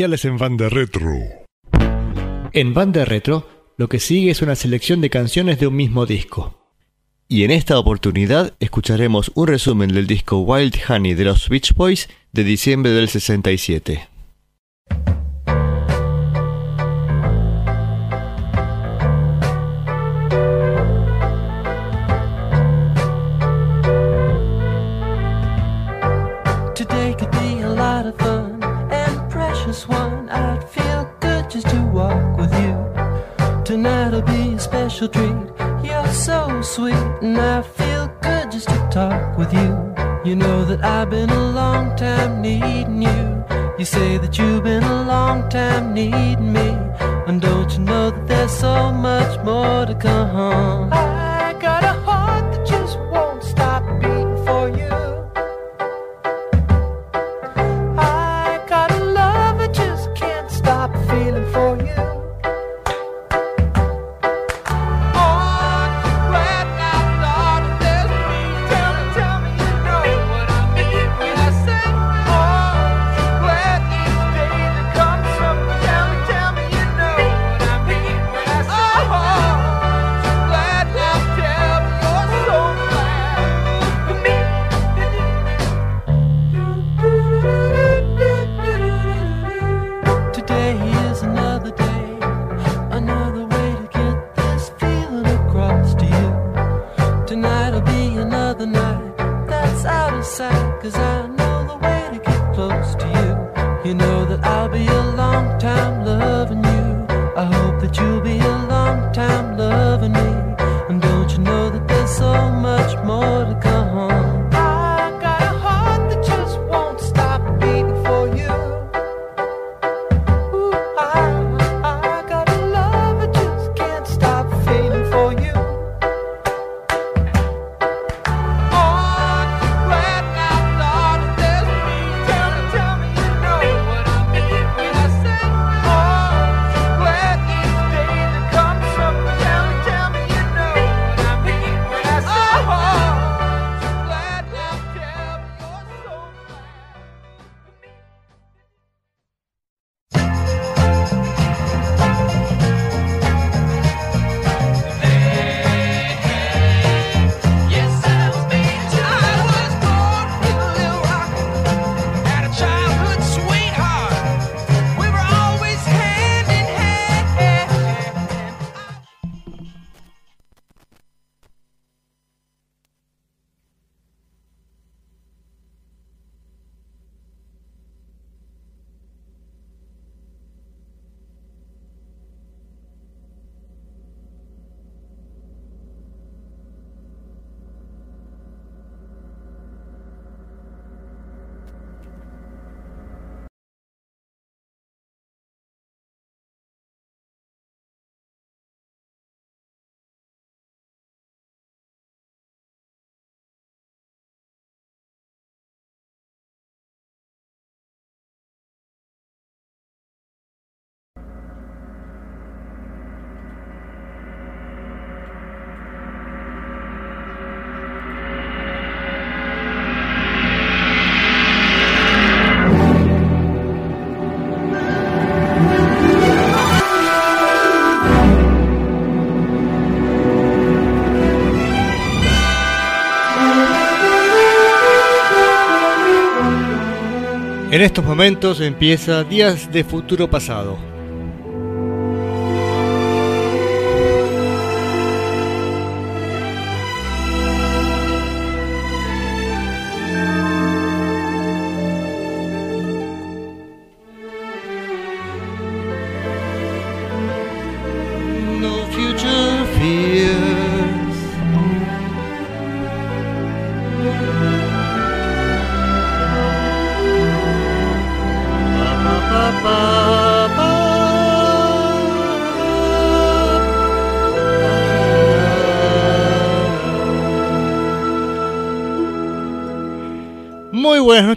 especiales en Banda Retro. En Banda Retro, lo que sigue es una selección de canciones de un mismo disco. Y en esta oportunidad escucharemos un resumen del disco Wild Honey de los Beach Boys de diciembre del 67. Special treat. You're so sweet, and I feel good just to talk with you. You know that I've been a long time needing you. You say that you've been a long time needing me. And don't you know that there's so much more to come? I time En estos momentos empieza Días de Futuro Pasado.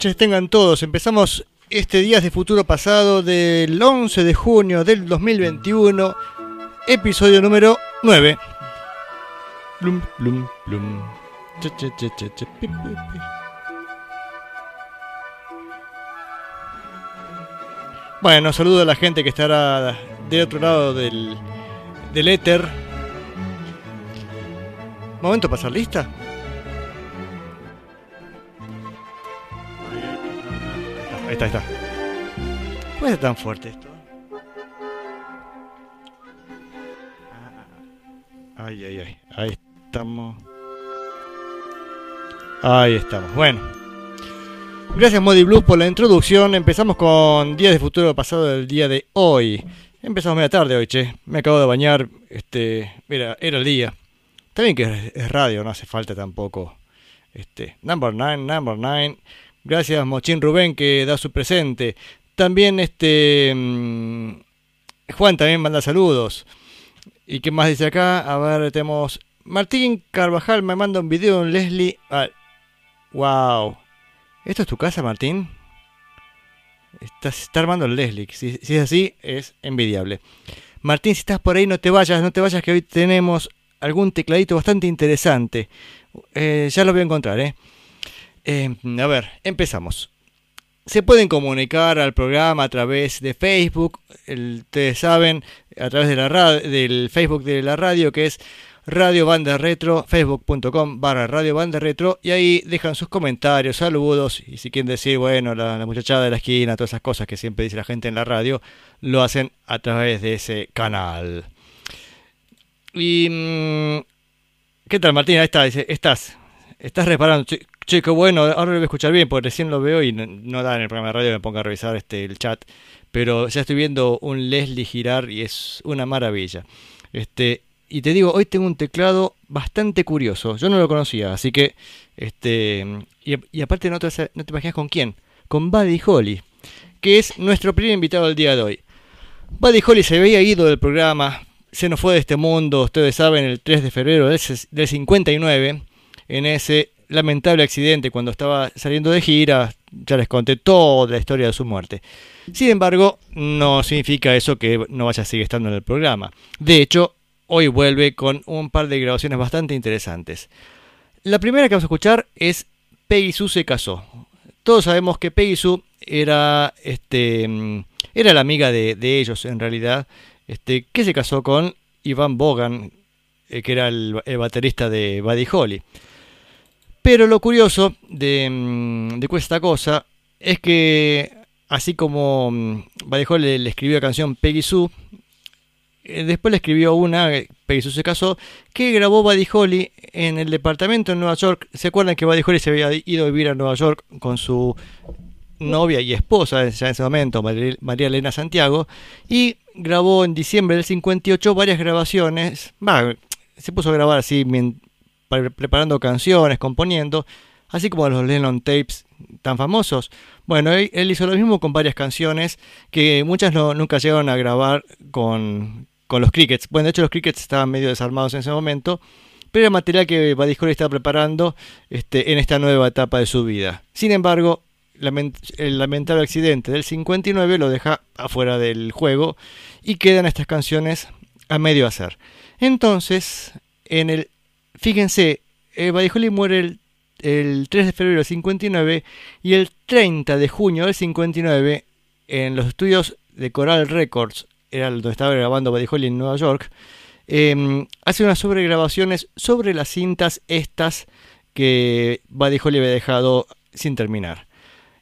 Noches tengan todos. Empezamos este Días de Futuro Pasado del 11 de junio del 2021, episodio número 9. Plum, plum, plum. Cha, pi, pi, pi. Bueno, saludo a la gente que estará de otro lado del, del éter. Momento para pasar lista. Ahí está, ahí está. ¿Puede ser tan fuerte esto? Ay, ay, ay. Ahí estamos. Ahí estamos. Bueno. Gracias Modi Blues por la introducción. Empezamos con Días de Futuro Pasado del día de hoy. Empezamos media tarde hoy, che. Me acabo de bañar. Este, mira, era el día. También que es radio, no hace falta tampoco. Este, number 9, number 9. Gracias Mochín Rubén que da su presente. También este mm, Juan también manda saludos. ¿Y qué más dice acá? A ver, tenemos Martín Carvajal me manda un video en Leslie. Wow. ¿Esto es tu casa, Martín? Está armando el Leslie. Si, si, es así, es envidiable. Martín, si estás por ahí, no te vayas, no te vayas, que hoy tenemos algún tecladito bastante interesante. Eh, ya lo voy a encontrar, ¿eh? Eh, a ver, empezamos. Se pueden comunicar al programa a través de Facebook, el, ustedes saben, a través de la del Facebook de la radio que es Radio Banda Retro, facebook.com barra Radio Banda Retro y ahí dejan sus comentarios, saludos y si quieren decir, bueno, la, la, muchachada de la esquina, todas esas cosas que siempre dice la gente en la radio, lo hacen a través de ese canal. Y... mm, ¿Qué tal Martín? Ahí está, dice, estás, estás reparando. Che, qué bueno, ahora lo voy a escuchar bien porque recién lo veo y no, no da en el programa de radio me ponga a revisar este, el chat. Pero ya estoy viendo un Leslie girar y es una maravilla. Este, y te digo, hoy tengo un teclado bastante curioso. Yo no lo conocía, así que. Este, y, aparte no te, no te imaginas con quién. Con Buddy Holly, que es nuestro primer invitado del día de hoy. Buddy Holly se había ido del programa, se nos fue de este mundo, ustedes saben, el 3 de febrero del 59, en ese lamentable accidente cuando estaba saliendo de gira. Ya les conté toda la historia de su muerte. Sin embargo, no significa eso que no vaya a seguir estando en el programa. De hecho, hoy vuelve con un par de grabaciones bastante interesantes. La primera que vamos a escuchar es Peggy Sue se casó. Todos sabemos que Peggy Sue era, este, era la amiga de, ellos en realidad, este, que se casó con Ivan Bogan, eh, que era el, el, baterista de Buddy Holly. Pero lo curioso de, mm, de esta cosa es que así como mm, Holly le, le escribió la canción Peggy Sue, eh, después le escribió una, Peggy Sue se casó, que grabó Buddy Holly en el departamento en Nueva York. ¿Se acuerdan que Buddy Holly se había ido a vivir a Nueva York con su novia y esposa en ese momento, María Elena Santiago, y grabó en diciembre del 58 varias grabaciones, bah, se puso a grabar así preparando canciones, componiendo, así como los Lennon Tapes tan famosos. Bueno, él, hizo lo mismo con varias canciones que muchas no, nunca llegaron a grabar con, con los Crickets. Bueno, de hecho los Crickets estaban medio desarmados en ese momento, pero era material que Holly estaba preparando este, en esta nueva etapa de su vida. Sin embargo, el lamentable accidente del 59 lo deja afuera del juego y quedan estas canciones a medio hacer. Entonces, en el fíjense, eh, Holly muere el, el, 3 de febrero del 59 y el 30 de junio del 59 en los estudios de Coral Records, era donde estaba grabando Buddy Holly en Nueva York, eh, hace unas sobregrabaciones sobre las cintas estas que Buddy Holly había dejado sin terminar.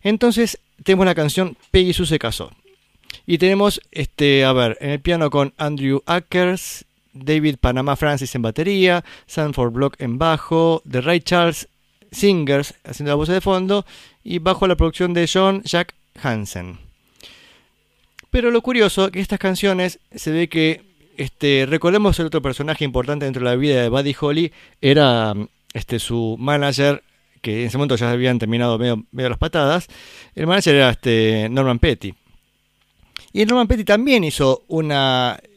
Entonces tenemos la canción Peggy Sue se casó. Y tenemos, este, a ver, en el piano con Andrew Ackers, David Panama Francis en batería, Sanford Block en bajo, The Ray Charles Singers haciendo la voz de fondo y bajo la producción de John Jack Hansen. Pero lo curioso es que estas canciones se ve que, este, recordemos el otro personaje importante dentro de la vida de Buddy Holly, era este, su manager que en ese momento ya habían terminado medio, medio las patadas, el manager era este Norman Petty. Y Norman Petty también hizo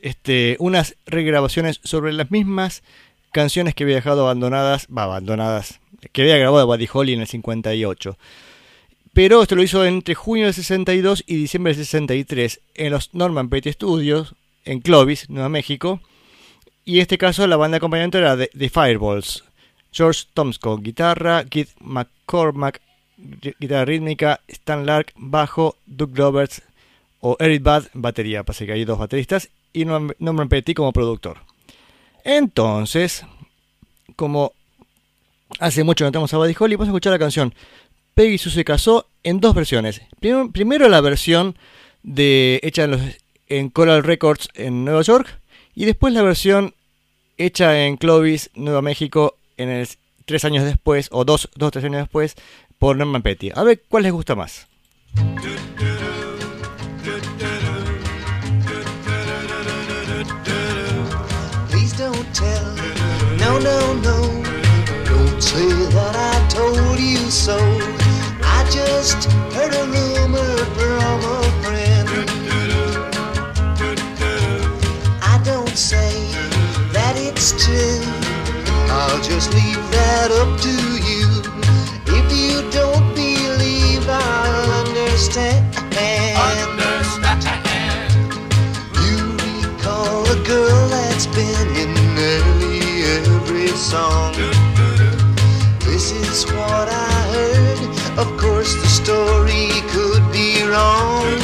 este, unas regrabaciones sobre las mismas canciones que había dejado abandonadas, va, abandonadas, que había grabado Buddy Holly en el 58. Pero esto lo hizo entre junio del 62 y diciembre del 63 en los Norman Petty Studios, en Clovis, Nueva México. Y en este caso la banda acompañante era The, The Fireballs. George Tomsko, guitarra, Keith McCormack, guitarra rítmica, Stan Lark, bajo, Doug Roberts, o Eric Bad, batería, pasa que hay dos bateristas, y Norman Petty como productor. Entonces, como hace mucho que no tenemos a Buddy Holly, vamos a escuchar la canción Peggy Sue se casó en dos versiones. Primero, primero la versión de hecha en, los- en Coral Records en Nueva York y después la versión hecha en Clovis, Nueva México, en el tres años después o dos, dos tres años después por Norman Petty. A ver cuál les gusta más. No, no, no. Don't say that I told you so. I just heard a rumor from a friend. I don't say that it's true. I'll just leave that up to you. If you don't believe, I'll understand. You recall a girl that's been in song. This is what I heard. Of course, the story could be wrong.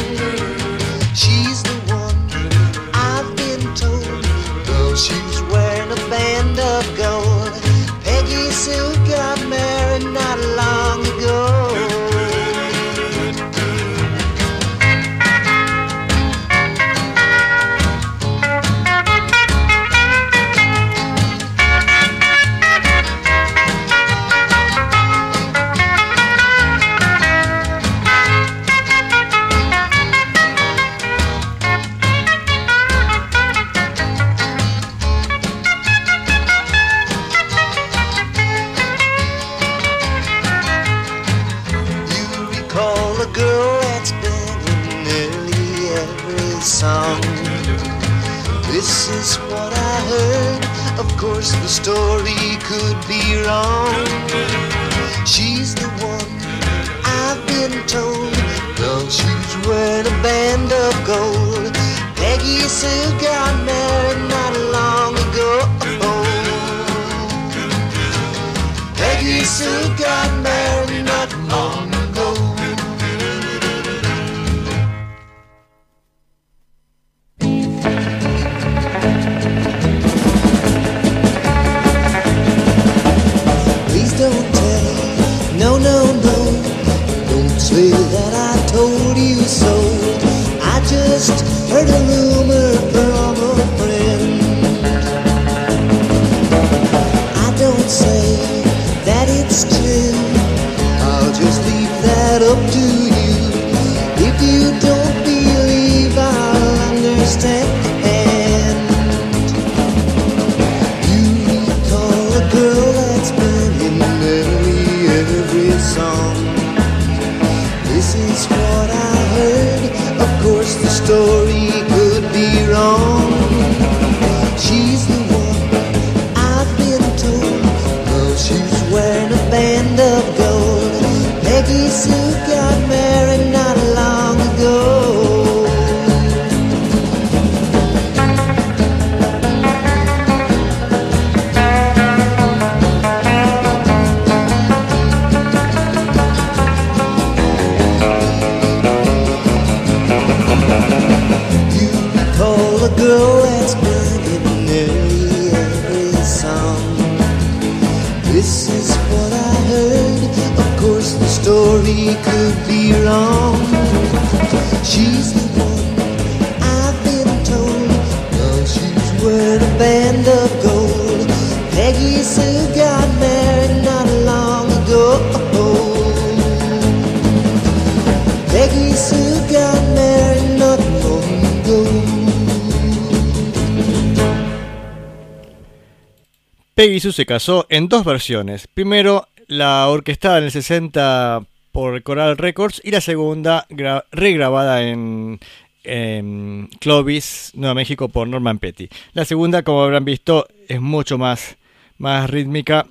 Se casó en dos versiones. Primero, la orquestada en el 60 por Coral Records y la segunda gra- regrabada en, en Clovis, Nueva México por Norman Petty. La segunda, como habrán visto, es mucho más, más rítmica.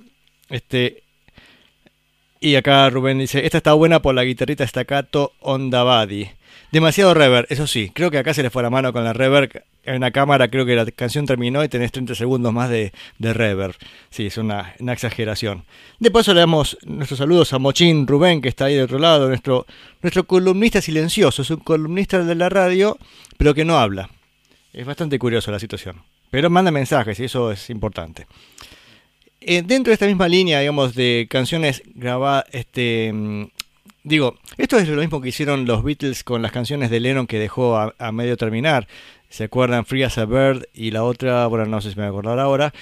Este, y acá Rubén dice, esta está buena por la guitarrita staccato Onda Body. Demasiado reverb, eso sí. Creo que acá se le fue la mano con la reverb. En una cámara creo que la canción terminó y tenés 30 segundos más de, de reverb. Sí, es una, una exageración. De paso le damos nuestros saludos a Mochín Rubén, que está ahí de otro lado, nuestro, nuestro columnista silencioso. Es un columnista de la radio, pero que no habla. Es bastante curioso la situación. Pero manda mensajes y eso es importante. Eh, dentro de esta misma línea, digamos, de canciones grabadas, este, mm, digo, esto es lo mismo que hicieron los Beatles con las canciones de Lennon que dejó a, medio terminar. ¿Se acuerdan? Free as a Bird y la otra, bueno, no sé si me voy a acordar ahora,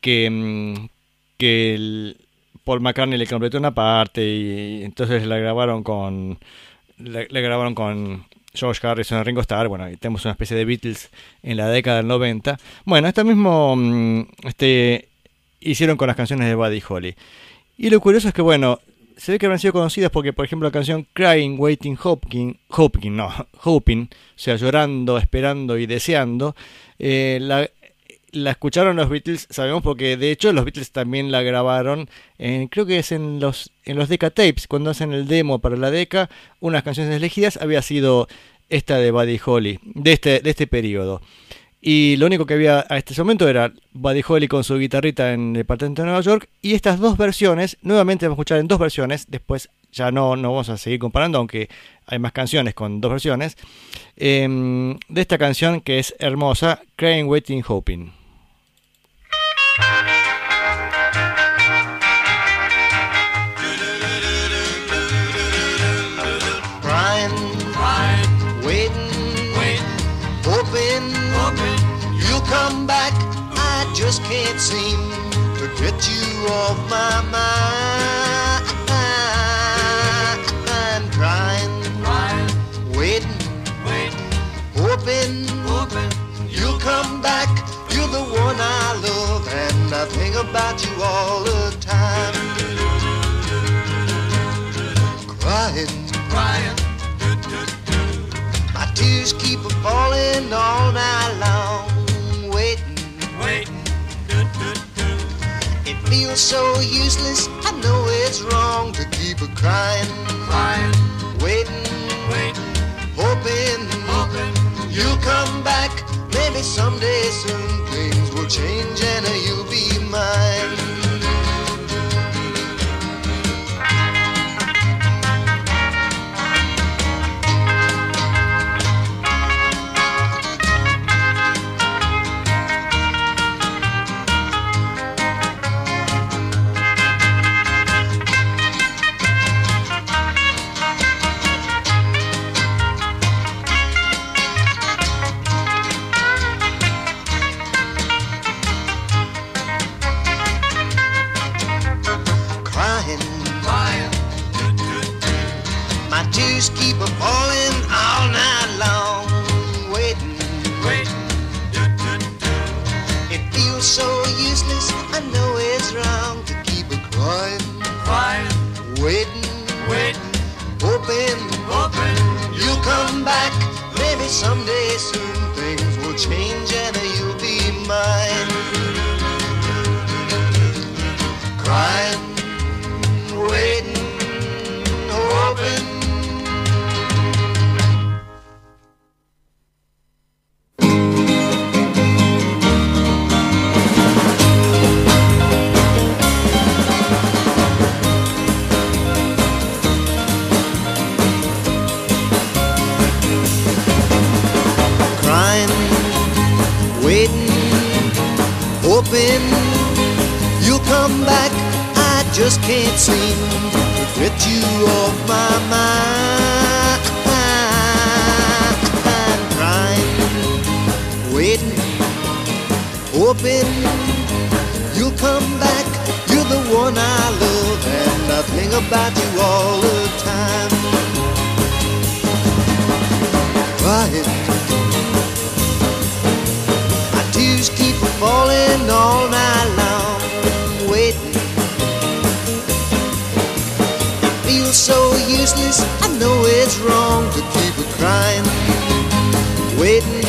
que, mm, que Paul McCartney le completó una parte y entonces la grabaron con, la grabaron con George Harrison, Ringo Starr, bueno, y tenemos una especie de Beatles en la década del 90. Bueno, esto mismo mm, este, hicieron con las canciones de Buddy Holly. Y lo curioso es que, bueno, se ve que habrán sido conocidas porque, por ejemplo, la canción Crying, Waiting, Hoping, Hoping, no, Hoping, o sea, llorando, esperando y deseando, eh, la, la escucharon los Beatles, sabemos porque de hecho los Beatles también la grabaron, en, creo que es en los, en los Deca Tapes, cuando hacen el demo para la Deca, unas canciones elegidas había sido esta de Buddy Holly, de este, de este periodo. Y lo único que había a este momento era Buddy Holly con su guitarrita en el departamento de Nueva York. Y estas dos versiones, nuevamente vamos a escuchar en dos versiones. Después ya no, no vamos a seguir comparando, aunque hay más canciones con dos versiones. eh, de esta canción que es hermosa, Crying, Waiting, Hoping. Off my mind. I'm crying, waiting, hoping, you'll come back. You're the one I love, and I think about you all the time. Crying. crying, My tears keep falling all night long, It feels so useless. I know it's wrong to keep a crying, crying, waiting, waiting. Hoping, you'll come back. Maybe someday soon things will change and you'll be mine. Waiting, hoping, you'll come back. Maybe someday soon things will change and you'll be mine. Crying, waiting, hoping. Waiting, hoping you'll come back. I just can't seem to get you off my mind. I'm crying, waiting, hoping you'll come back. You're the one I love, and I think about you all the time. Crying. Falling all night long, waiting. It feels so useless. I know it's wrong to keep a crying, waiting,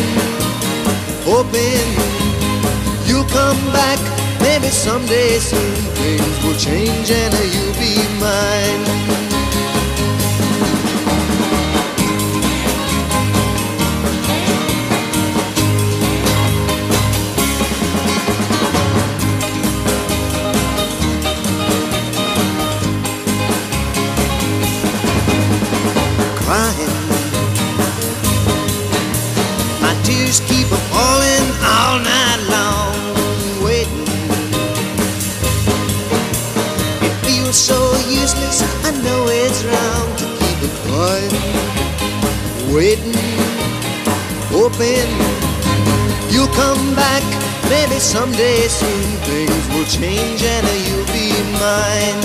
hoping you'll come back. Maybe someday soon things will change and you'll be mine. Waiting, hoping you'll come back. Maybe someday soon things will change and you'll be mine.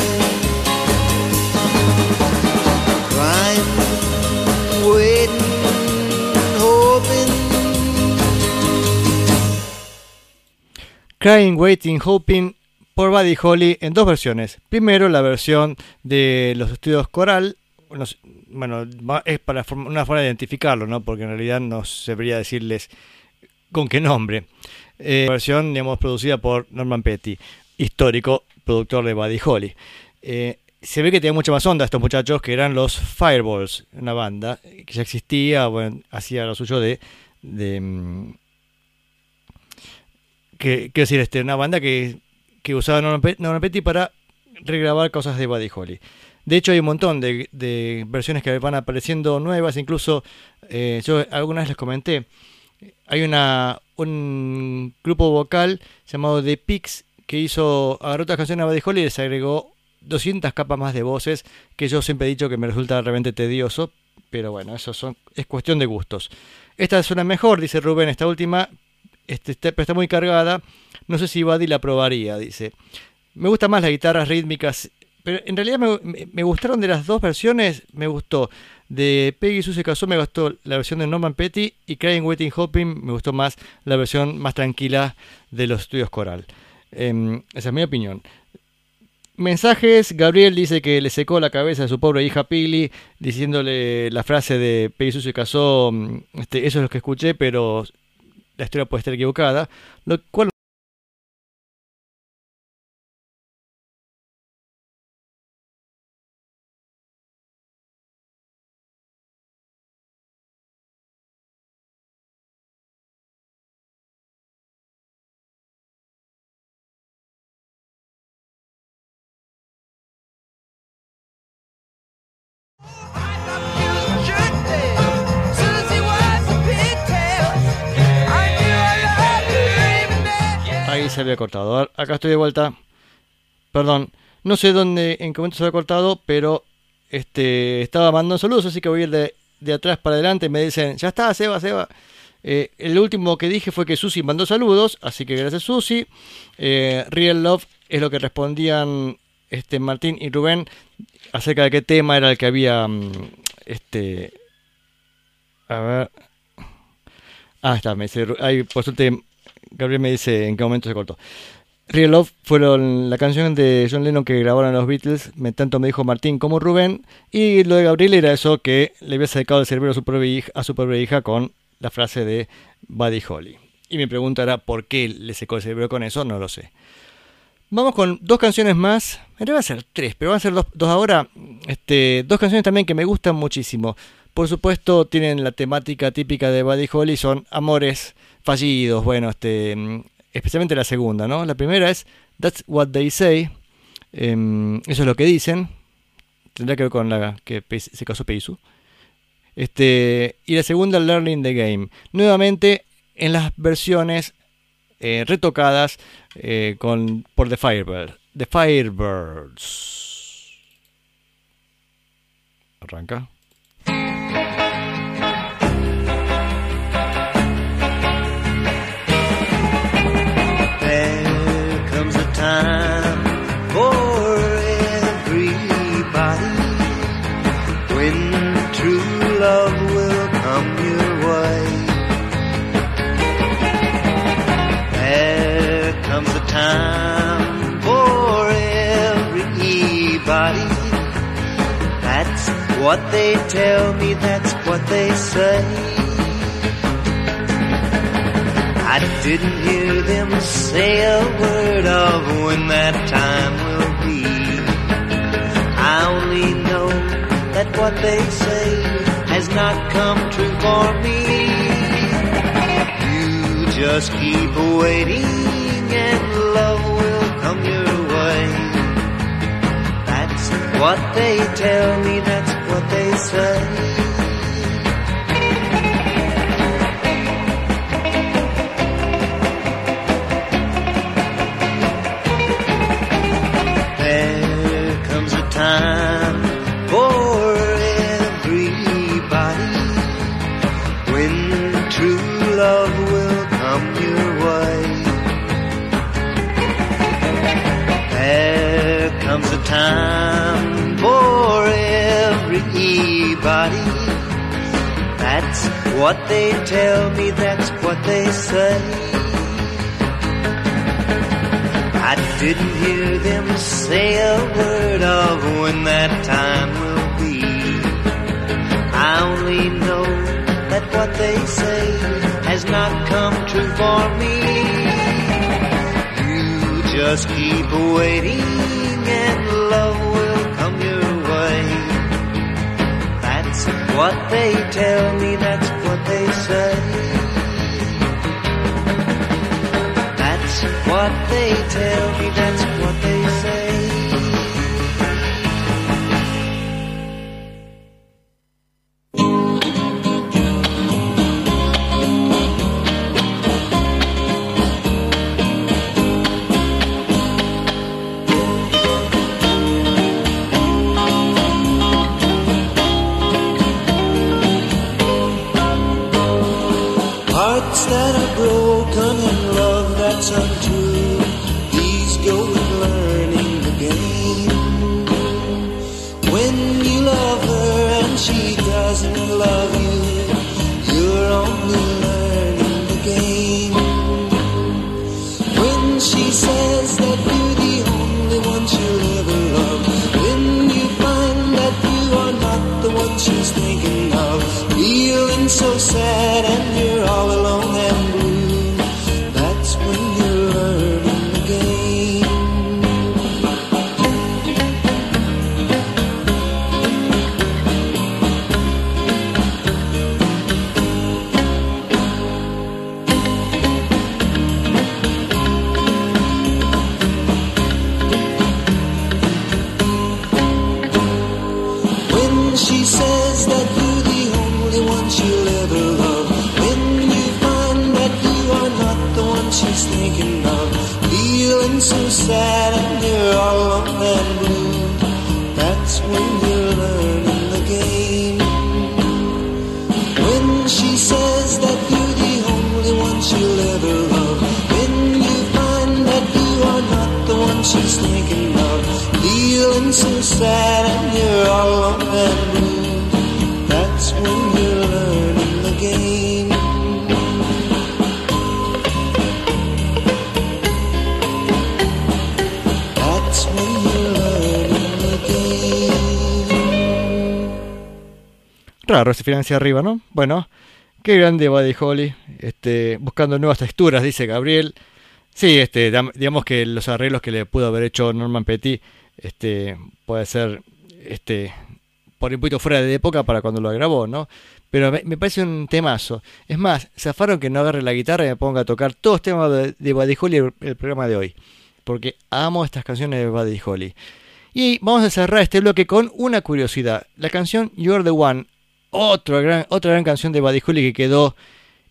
Crying, waiting, hoping. Crying, Waiting, Hoping por Buddy Holly en dos versiones. Primero la versión de los estudios coral. Bueno, es para una forma de identificarlo, ¿no? Porque en realidad no debería decirles con qué nombre. Eh, versión, digamos, producida por Norman Petty, histórico productor de Buddy Holly. Eh, se ve que tenía mucha más onda estos muchachos que eran los Fireballs, una banda que ya existía, bueno, hacía lo suyo de, de mm, que, quiero decir, este, una banda que, que usaba Norman Petty para regrabar cosas de Buddy Holly. De hecho, hay un montón de, versiones que van apareciendo nuevas, incluso eh, yo algunas les comenté. Hay una un grupo vocal llamado The Pigs que hizo agarró otras canciones a Buddy y les agregó 200 capas más de voces que yo siempre he dicho que me resulta realmente tedioso, pero bueno, eso son, es cuestión de gustos. Esta suena mejor, dice Rubén, esta última este, pero está muy cargada. No sé si Buddy la probaría, dice. Me gustan más las guitarras rítmicas, pero en realidad me, me- gustaron de las dos versiones. Me gustó de Peggy Sue se casó, me gustó la versión de Norman Petty y Crying, Waiting, Hoping me gustó más la versión más tranquila de los estudios coral. Em, esa es mi opinión. Mensajes, Gabriel dice que le secó la cabeza a su pobre hija Pili, diciéndole la frase de Peggy Sue se casó, mm, este, eso es lo que escuché, pero la historia puede estar equivocada, lo cual se había cortado. A- Acá estoy de vuelta. Perdón, no sé dónde, en qué momento se había cortado, pero este estaba mandando saludos, así que voy a ir de, atrás para adelante. Me dicen, ya está, Seba, Seba. Eh, el último que dije fue que Susi mandó saludos, así que gracias Susi. Eh, Real Love es lo que respondían este Martín y Rubén acerca de qué tema era el que había mm, este a ver ah está me dice ahí por suerte Gabriel me dice en qué momento se cortó Real Love fueron la canción de John Lennon que grabaron los Beatles me, tanto me dijo Martín como Rubén y lo de Gabriel era eso que le había sacado el cerebro a su propia hija, con la frase de Buddy Holly y mi pregunta era por qué le secó el cerebro con eso no lo sé Vamos con dos canciones más. En realidad a ser tres, pero van a ser dos, dos ahora. Este, dos canciones también que me gustan muchísimo. Por supuesto, tienen la temática típica de Buddy Holly, son amores fallidos. Bueno, este, especialmente la segunda, ¿no? La primera es That's What They Say. Em, eso es lo que dicen. Tendrá que ver con la que se casó Peisu. Este, y la segunda, Learning the Game. Nuevamente en las versiones eh, retocadas eh, con, por The Firebirds. The Firebirds. Arranca. What they tell me, that's what they say. I didn't hear them say a word of when that time will be. I only know that what they say has not come true for me. You just keep waiting and love will come your way. What they tell me, that's what they say. What they tell me, that's what they say. I didn't hear them say a word of when that time will be. I only know that what they say has not come true for me. You just keep waiting and love will come your way. That's what they tell me, that's they say. That's what they tell me, that's broken and love that's untrue. These go with learning the game. When you love her and she doesn't love you, you're only learning the game. When she says that you're the only one she'll ever love, when you find that you are not the one she's thinking of, feeling so sad Raro ese final hacia arriba, ¿no? Bueno, qué grande Buddy Holly. Este, buscando nuevas texturas, dice Gabriel. Sí, este, digamos que los arreglos que le pudo haber hecho Norman Petty, este, puede ser, este, por un poquito fuera de época para cuando lo grabó, ¿no? Pero me, parece un temazo. Es más, zafaron que no agarre la guitarra y me ponga a tocar todos los temas de, de Buddy Holly el, el programa de hoy. Porque amo estas canciones de Buddy Holly. Y vamos a cerrar este bloque con una curiosidad. La canción You're the One, otra gran, otra gran canción de Buddy Holly que quedó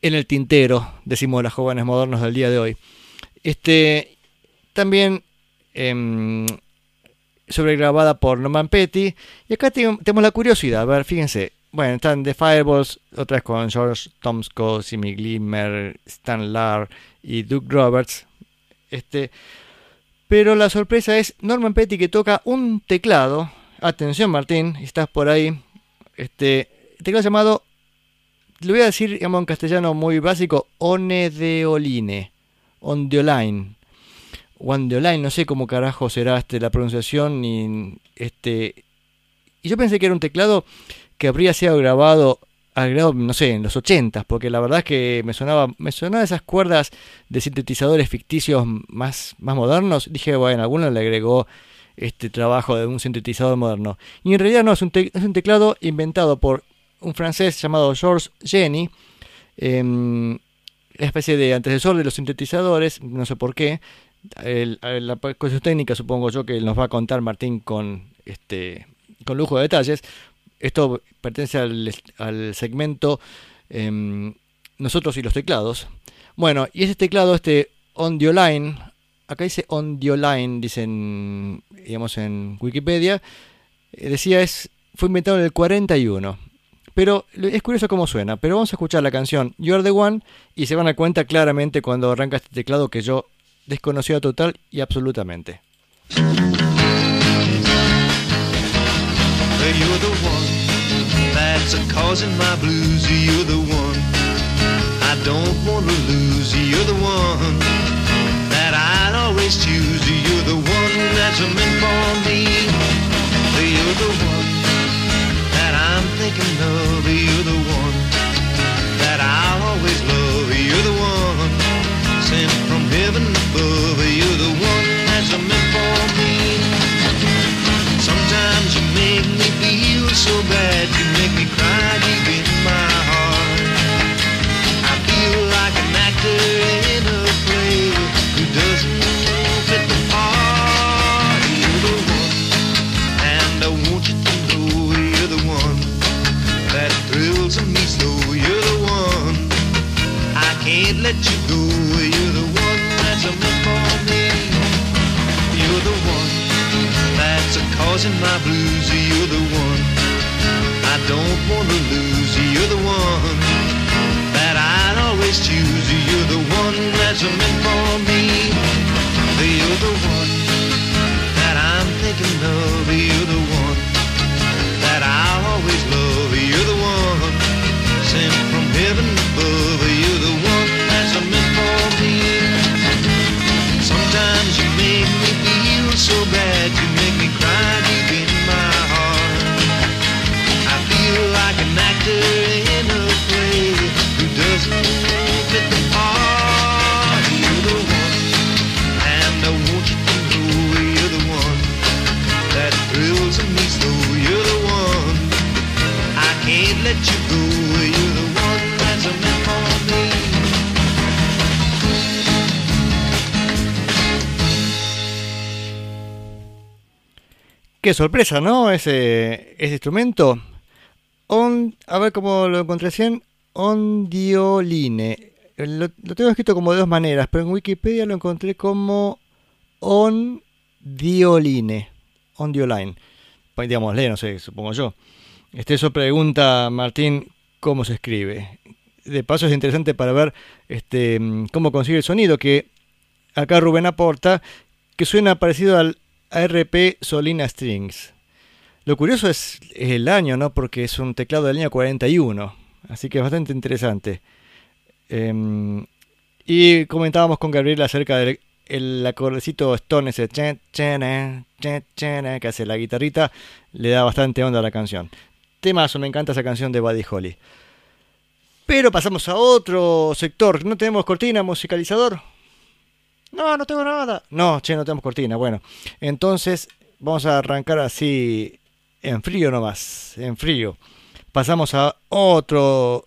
en el tintero, decimos las jóvenes modernos del día de hoy. Este, también em, sobregrabada por Norman Petty. Y acá te- tenemos la curiosidad, a ver, fíjense. Bueno, están The Fireballs, otra vez con George Tomsko, Simi Glimmer, Stan Lar y Duke Roberts. Este, pero la sorpresa es Norman Petty que toca un teclado. Atención Martín, estás por ahí. Este teclado llamado, le voy a decir digamos, en castellano muy básico, Onedeoline. Ondeoline. Ondeoline, no sé cómo carajo será este, la pronunciación. Ni, este, y yo pensé que era un teclado que habría sido grabado al grado, no sé, en los 80 porque la verdad es que me sonaba, me sonaba esas cuerdas de sintetizadores ficticios más, más modernos. Dije, bueno, alguno le agregó este trabajo de un sintetizador moderno. Y en realidad no, es un, es un teclado inventado por un francés llamado Georges Jenny, em, especie de antecesor de los sintetizadores, no sé por qué. La cuestión técnica supongo yo que nos va a contar Martín con este con lujo de detalles. Esto pertenece al, segmento em, Nosotros y los teclados. Bueno, y ese teclado, este Ondioline, acá dice Ondioline, dicen, digamos en Wikipedia, eh, decía es fue inventado en el 41. Pero es curioso cómo suena. Pero vamos a escuchar la canción You're the One y se van a cuenta claramente cuando arranca este teclado que yo desconocía total y absolutamente. You're the one so bad, you make me cry deep in my heart. I feel like an actor in a play who doesn't fit the part. You're the one, and I want you to know you're the one that thrills me so. You're the one I can't let you go. You're the one that's a meant for me. You're the one that's causing my blues. You're the one I don't wanna lose. You're the one that I'd always choose. You're the one that's meant for me. You're the one that I'm thinking of. You're the one that I'll always love. You're the one sent from heaven above. You're the one that's meant for me. Sometimes you make me feel so bad, Qué sorpresa, ¿no? Ese, ese instrumento. A ver cómo lo encontré recién. Ondioline. Lo, tengo escrito como de dos maneras, pero en Wikipedia lo encontré como ondioline. Ondioline. Pues, Digámosle, no sé, supongo yo. Este, eso pregunta Martín cómo se escribe. De paso es interesante para ver este, cómo consigue el sonido, que acá Rubén aporta que suena parecido al ARP Solina Strings. Lo curioso es, el año, ¿no? Porque es un teclado del año 41, así que es bastante interesante. Em, y comentábamos con Gabriel acerca del el acordecito Stone, ese chen, chene, chen, chene, que hace la guitarrita, le da bastante onda a la canción. Temazo, me encanta esa canción de Buddy Holly. Pero pasamos a otro sector. ¿No tenemos cortina, musicalizador? No, no tengo nada. No, che, no tenemos cortina. Bueno, entonces vamos a arrancar así en frío nomás, en frío. Pasamos a otro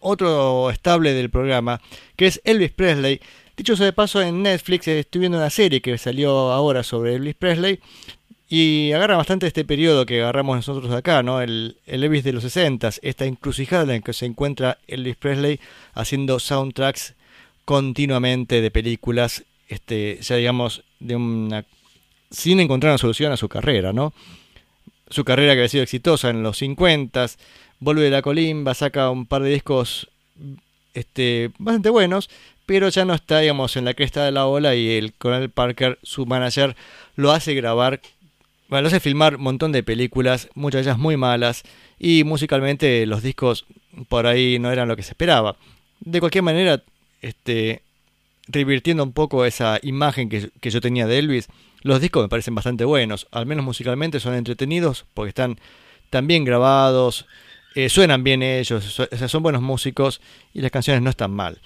otro estable del programa, que es Elvis Presley. Dicho sea de paso, en Netflix estoy viendo una serie que salió ahora sobre Elvis Presley y agarra bastante este periodo que agarramos nosotros acá, ¿no? El, el Elvis de los 60, esta encrucijada en que se encuentra Elvis Presley haciendo soundtracks continuamente de películas, este, ya digamos, de una sin encontrar una solución a su carrera, ¿no? Su carrera que había sido exitosa en los 50, vuelve de la colimba, saca un par de discos este, bastante buenos, pero ya no está, en la cresta de la ola y el Coronel Parker, su manager, lo hace grabar, bueno, lo hace filmar un montón de películas, muchas de ellas muy malas, y musicalmente los discos por ahí no eran lo que se esperaba. De cualquier manera, este, revirtiendo un poco esa imagen que yo tenía de Elvis, los discos me parecen bastante buenos, al menos musicalmente son entretenidos porque están tan bien grabados, eh, suenan bien ellos, son buenos músicos y las canciones no están mal.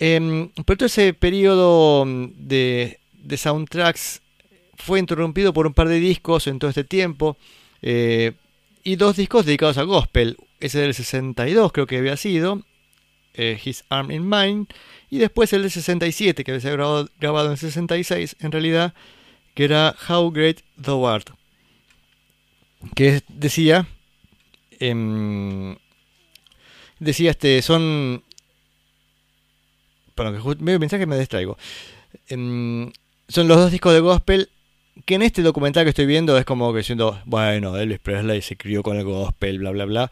Em, pero todo ese periodo mm, de, de soundtracks fue interrumpido por un par de discos en todo este tiempo eh, y dos discos dedicados al gospel. Ese del 62 creo que había sido, eh, His Arm in Mine, y después el del 67 que había grabado, grabado en el 66 en realidad, que era How Great Thou Art, que decía, em, decía este, son Perdón, que medio mensaje me distraigo. Em, son los dos discos de gospel que en este documental que estoy viendo es como que diciendo, bueno, Elvis Presley se crió con el gospel, bla, bla, bla.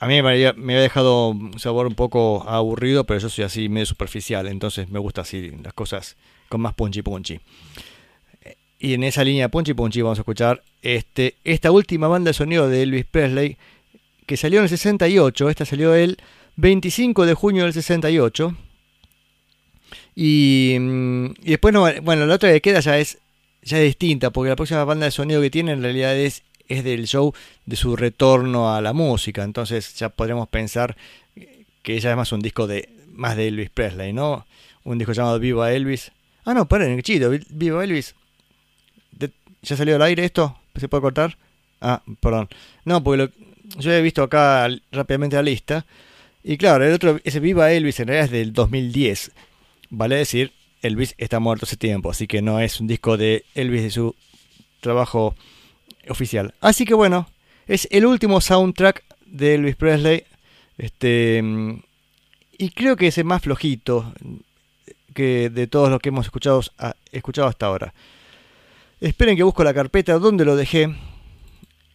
A mí me había, dejado un sabor un poco aburrido, pero yo soy así medio superficial, entonces me gusta así las cosas con más punchy punchy. Y en esa línea punchy punchy vamos a escuchar este, esta última banda de sonido de Elvis Presley que salió en el 68. Esta salió el 25 de junio del 68. Y, mm, y después, no, bueno, la otra que queda ya es, ya es distinta, porque la próxima banda de sonido que tiene en realidad es, es del show de su retorno a la música. Entonces ya podremos pensar que ella es más un disco de más de Elvis Presley, ¿no? Un disco llamado Viva Elvis. Ah, no, paren, chido, Viva Elvis. ¿Ya salió al aire esto? ¿Se puede cortar? Ah, perdón. No, porque lo- yo he visto acá rápidamente la lista. Y claro, el otro, ese Viva Elvis en realidad es del 2010. Vale decir, Elvis está muerto hace tiempo, así que no es un disco de Elvis de su trabajo oficial. Así que bueno, es el último soundtrack de Elvis Presley. Este, y creo que es el más flojito que de todos los que hemos escuchado, escuchado hasta ahora. Esperen que busco la carpeta donde lo dejé.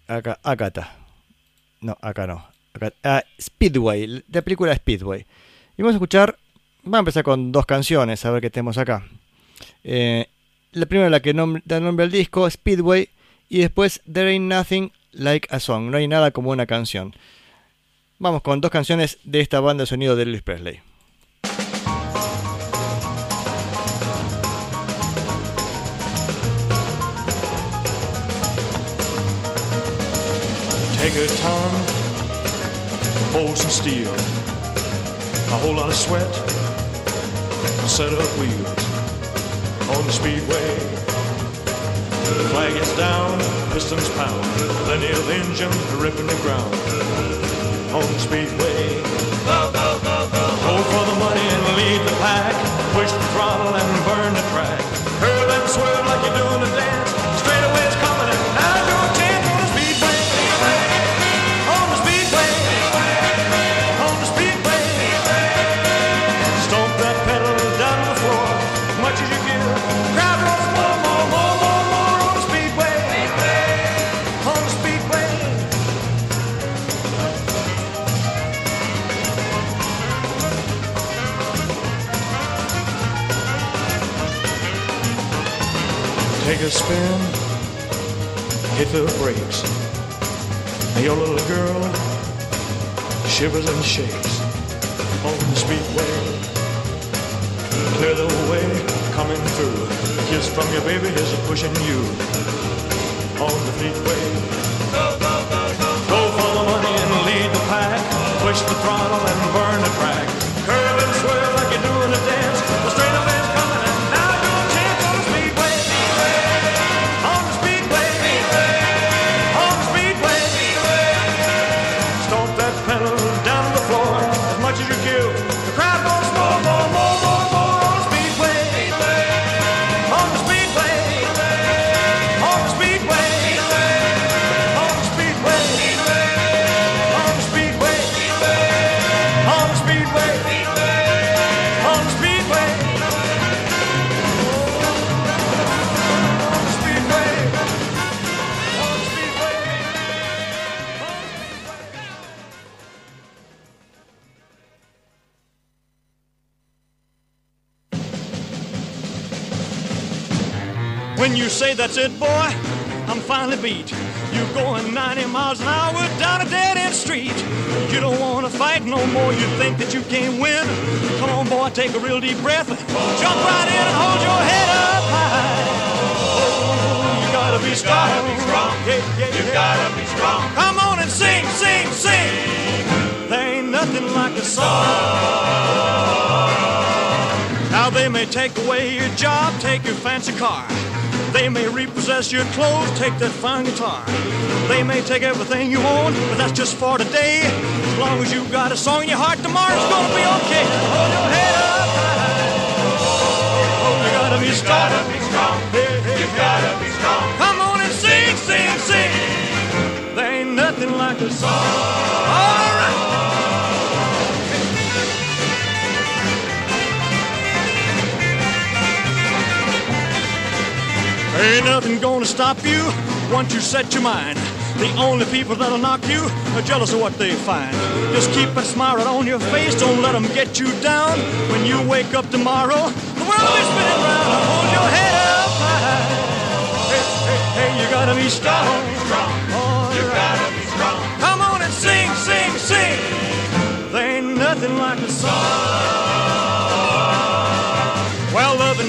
Acá, acá está. No, acá no. Acá- ah, Speedway, la película Speedway. Y vamos a escuchar, vamos a empezar con dos canciones, a ver qué tenemos acá. Eh, la primera, la que da nombre al disco, Speedway, y después There Ain't Nothing Like a Song, no hay nada como una canción. Vamos con dos canciones de esta banda de sonido de Elvis Presley. Take a ton, hold some steel, a whole lot of sweat, set of wheels on the speedway. Flag is down, pistons pound, plenty of engine ripping the ground. The speedway. Go for the money and lead the pack, push the throttle and burn the a spin, hit the brakes. And your little girl shivers and shakes on the speedway. Clear the way, coming through. Kiss from your baby is pushing you on the speedway. You it, boy, I'm finally beat. You're going 90 miles an hour down a dead end street. You don't want to fight no more. You think that you can't win. Come on, boy, take a real deep breath. Jump right in and hold your head up high. Oh, you gotta be strong. Yeah, yeah, you gotta be strong. Come on and sing, sing, sing. There ain't nothing like a song. Now they may take away your job, take your fancy car. They may repossess your clothes, take that fine guitar. They may take everything you own, but that's just for today. As long as you've got a song in your heart, tomorrow's gonna be okay. Hold your head up high. Oh, you gotta be strong. You gotta be strong. Come on and sing, sing, sing. There ain't nothing like a song. All right. Ain't nothing gonna stop you once you set your mind. The only people that'll knock you are jealous of what they find. Just keep a smile on your face, don't let them get you down. When you wake up tomorrow, the world will be spinning round. Hold your head up high. Hey, hey, hey, you gotta be strong. You gotta be strong. Come on and sing, sing, sing. There ain't nothing like a song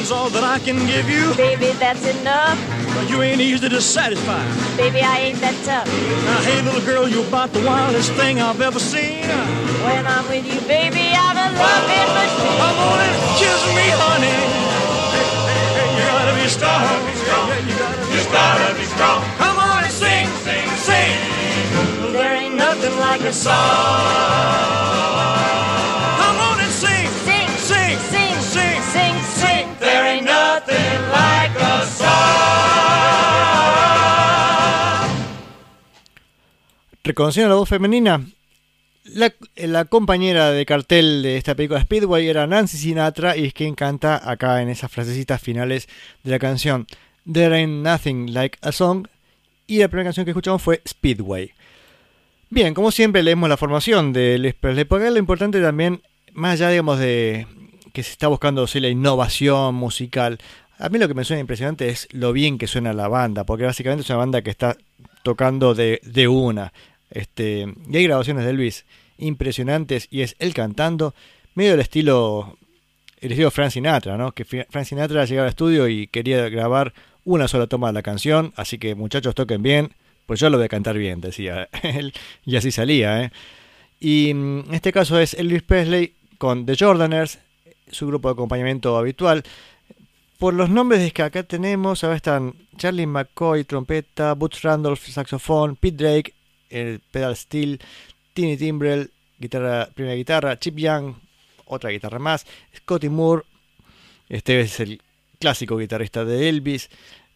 loving's all that I can give you, Baby, that's enough. but you ain't easy to satisfy. Baby, I ain't that tough. Now, hey, little girl, you're about the wildest thing I've ever seen. When I'm with you, baby, I'm a loving machine. Come on and kiss me, honey. Hey, hey, hey, you gotta be strong. Yeah, yeah, you gotta be Gotta be strong. Come on and sing, sing, sing. There ain't nothing like a song. ¿Reconocieron la voz femenina? La, compañera de cartel de esta película Speedway era Nancy Sinatra y es quien canta acá en esas frasecitas finales de la canción There Ain't Nothing Like a Song y la primera canción que escuchamos fue Speedway. Bien, como siempre leemos la formación de Elvis Presley, porque lo importante también, más allá digamos de que se está buscando la innovación musical, a mí lo que me suena impresionante es lo bien que suena la banda, porque básicamente es una banda que está tocando de una. Este, y hay grabaciones de Elvis impresionantes y es él cantando, medio del estilo, el estilo Frank Sinatra, ¿no? Que Frank Sinatra llegaba al estudio y quería grabar una sola toma de la canción, así que muchachos toquen bien, pues yo lo voy a cantar bien, decía él, y así salía, ¿eh? Y mm, en este caso es Elvis Presley con The Jordaners, su grupo de acompañamiento habitual. Por los nombres que acá tenemos, ahora están Charlie McCoy, trompeta, Butch Randolph, saxofón, Pete Drake, el pedal steel, Tiny Timbrell, guitarra, primera guitarra, Chip Young, otra guitarra más, Scotty Moore, este es el clásico guitarrista de Elvis,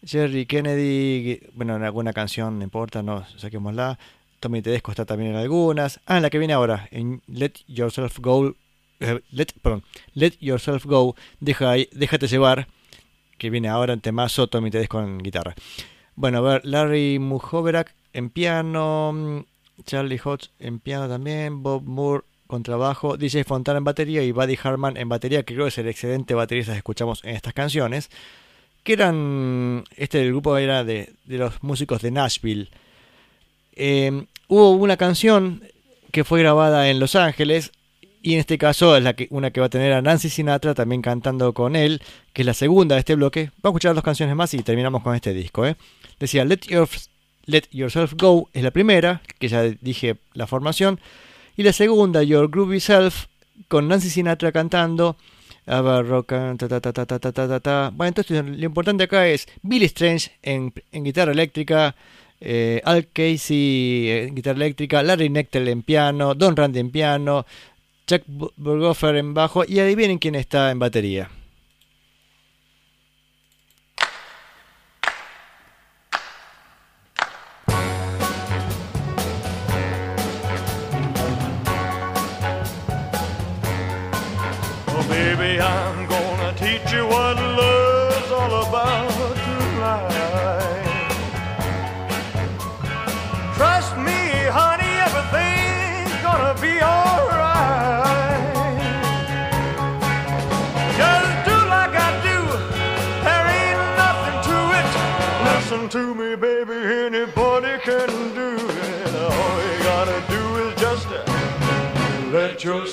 Jerry Kennedy, bueno, en alguna canción, no importa, no, saquémosla. Tommy Tedesco está también en algunas. Ah, en la que viene ahora, en Let Yourself Go, eh, let, perdón, Let Yourself Go, deja, déjate llevar, que viene ahora en temazo, Tommy Tedesco en guitarra. Bueno, a ver, Larry Mujoverak en piano, mm, Charlie Hodge en piano también, Bob Moore con trabajo, DJ Fontana en batería y Buddy Harman en batería, que creo que es el excelente baterista que escuchamos en estas canciones, que eran, este el grupo era de, de los músicos de Nashville. Eh, hubo una canción que fue grabada en Los Ángeles y en este caso es la que, una que va a tener a Nancy Sinatra también cantando con él, que es la segunda de este bloque. Vamos a escuchar dos canciones más y terminamos con este disco. ¿eh? Decía Let, Your, Let Yourself Go es la primera, que ya dije la formación. Y la segunda, Your Groovy Self, con Nancy Sinatra cantando. Roca, ta, ta, ta, bueno, entonces lo importante acá es Billy Strange en, en guitarra eléctrica, eh, Al Casey en guitarra eléctrica, Larry Nectel en piano, Don Randy en piano, Jack Burgoffer en bajo y adivinen quién está en batería.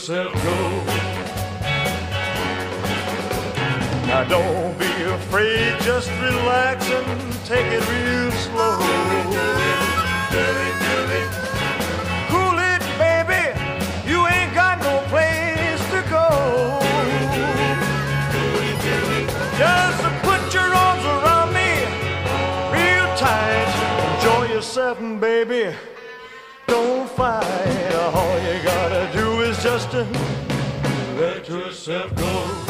Yourself go. Now don't be afraid, just relax and take it real slow. Cool it, baby, you ain't got no place to go. Just put your arms around me real tight. Enjoy yourself, baby. Don't fight. All you gotta do sister, let yourself go.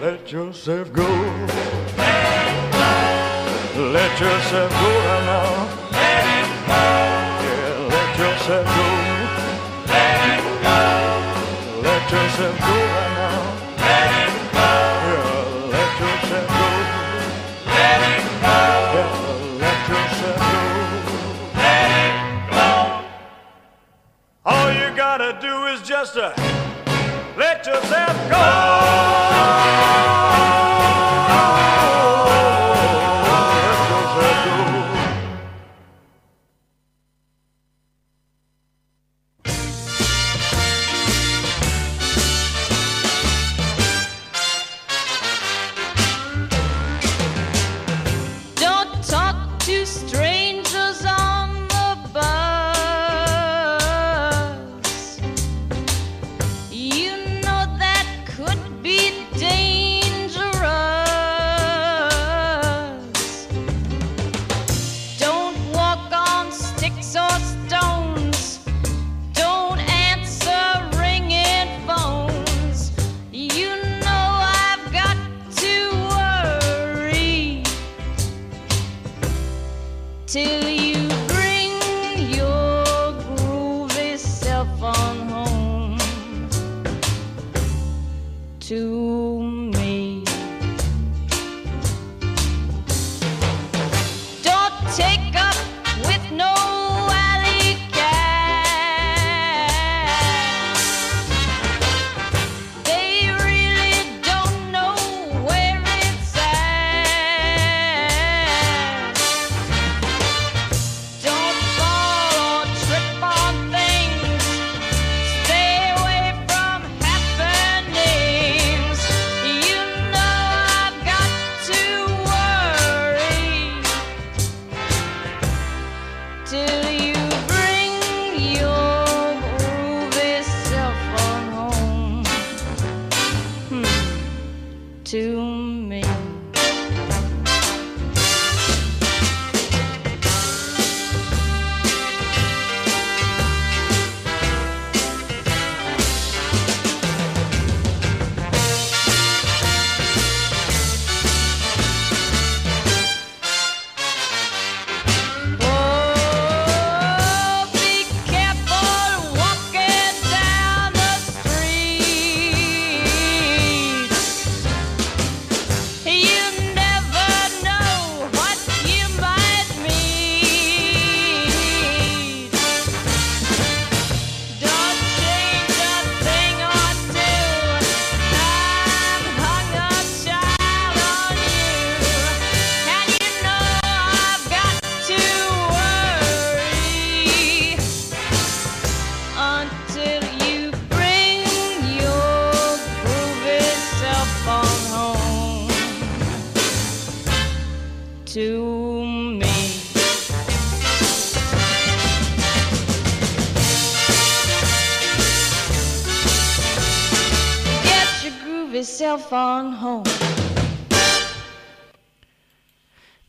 Let yourself go. Let yourself go right now. Yeah, let yourself go. Let yourself go right now. Yeah, let yourself go. Yeah, let yourself go. All you gotta do is just uh, let yourself go.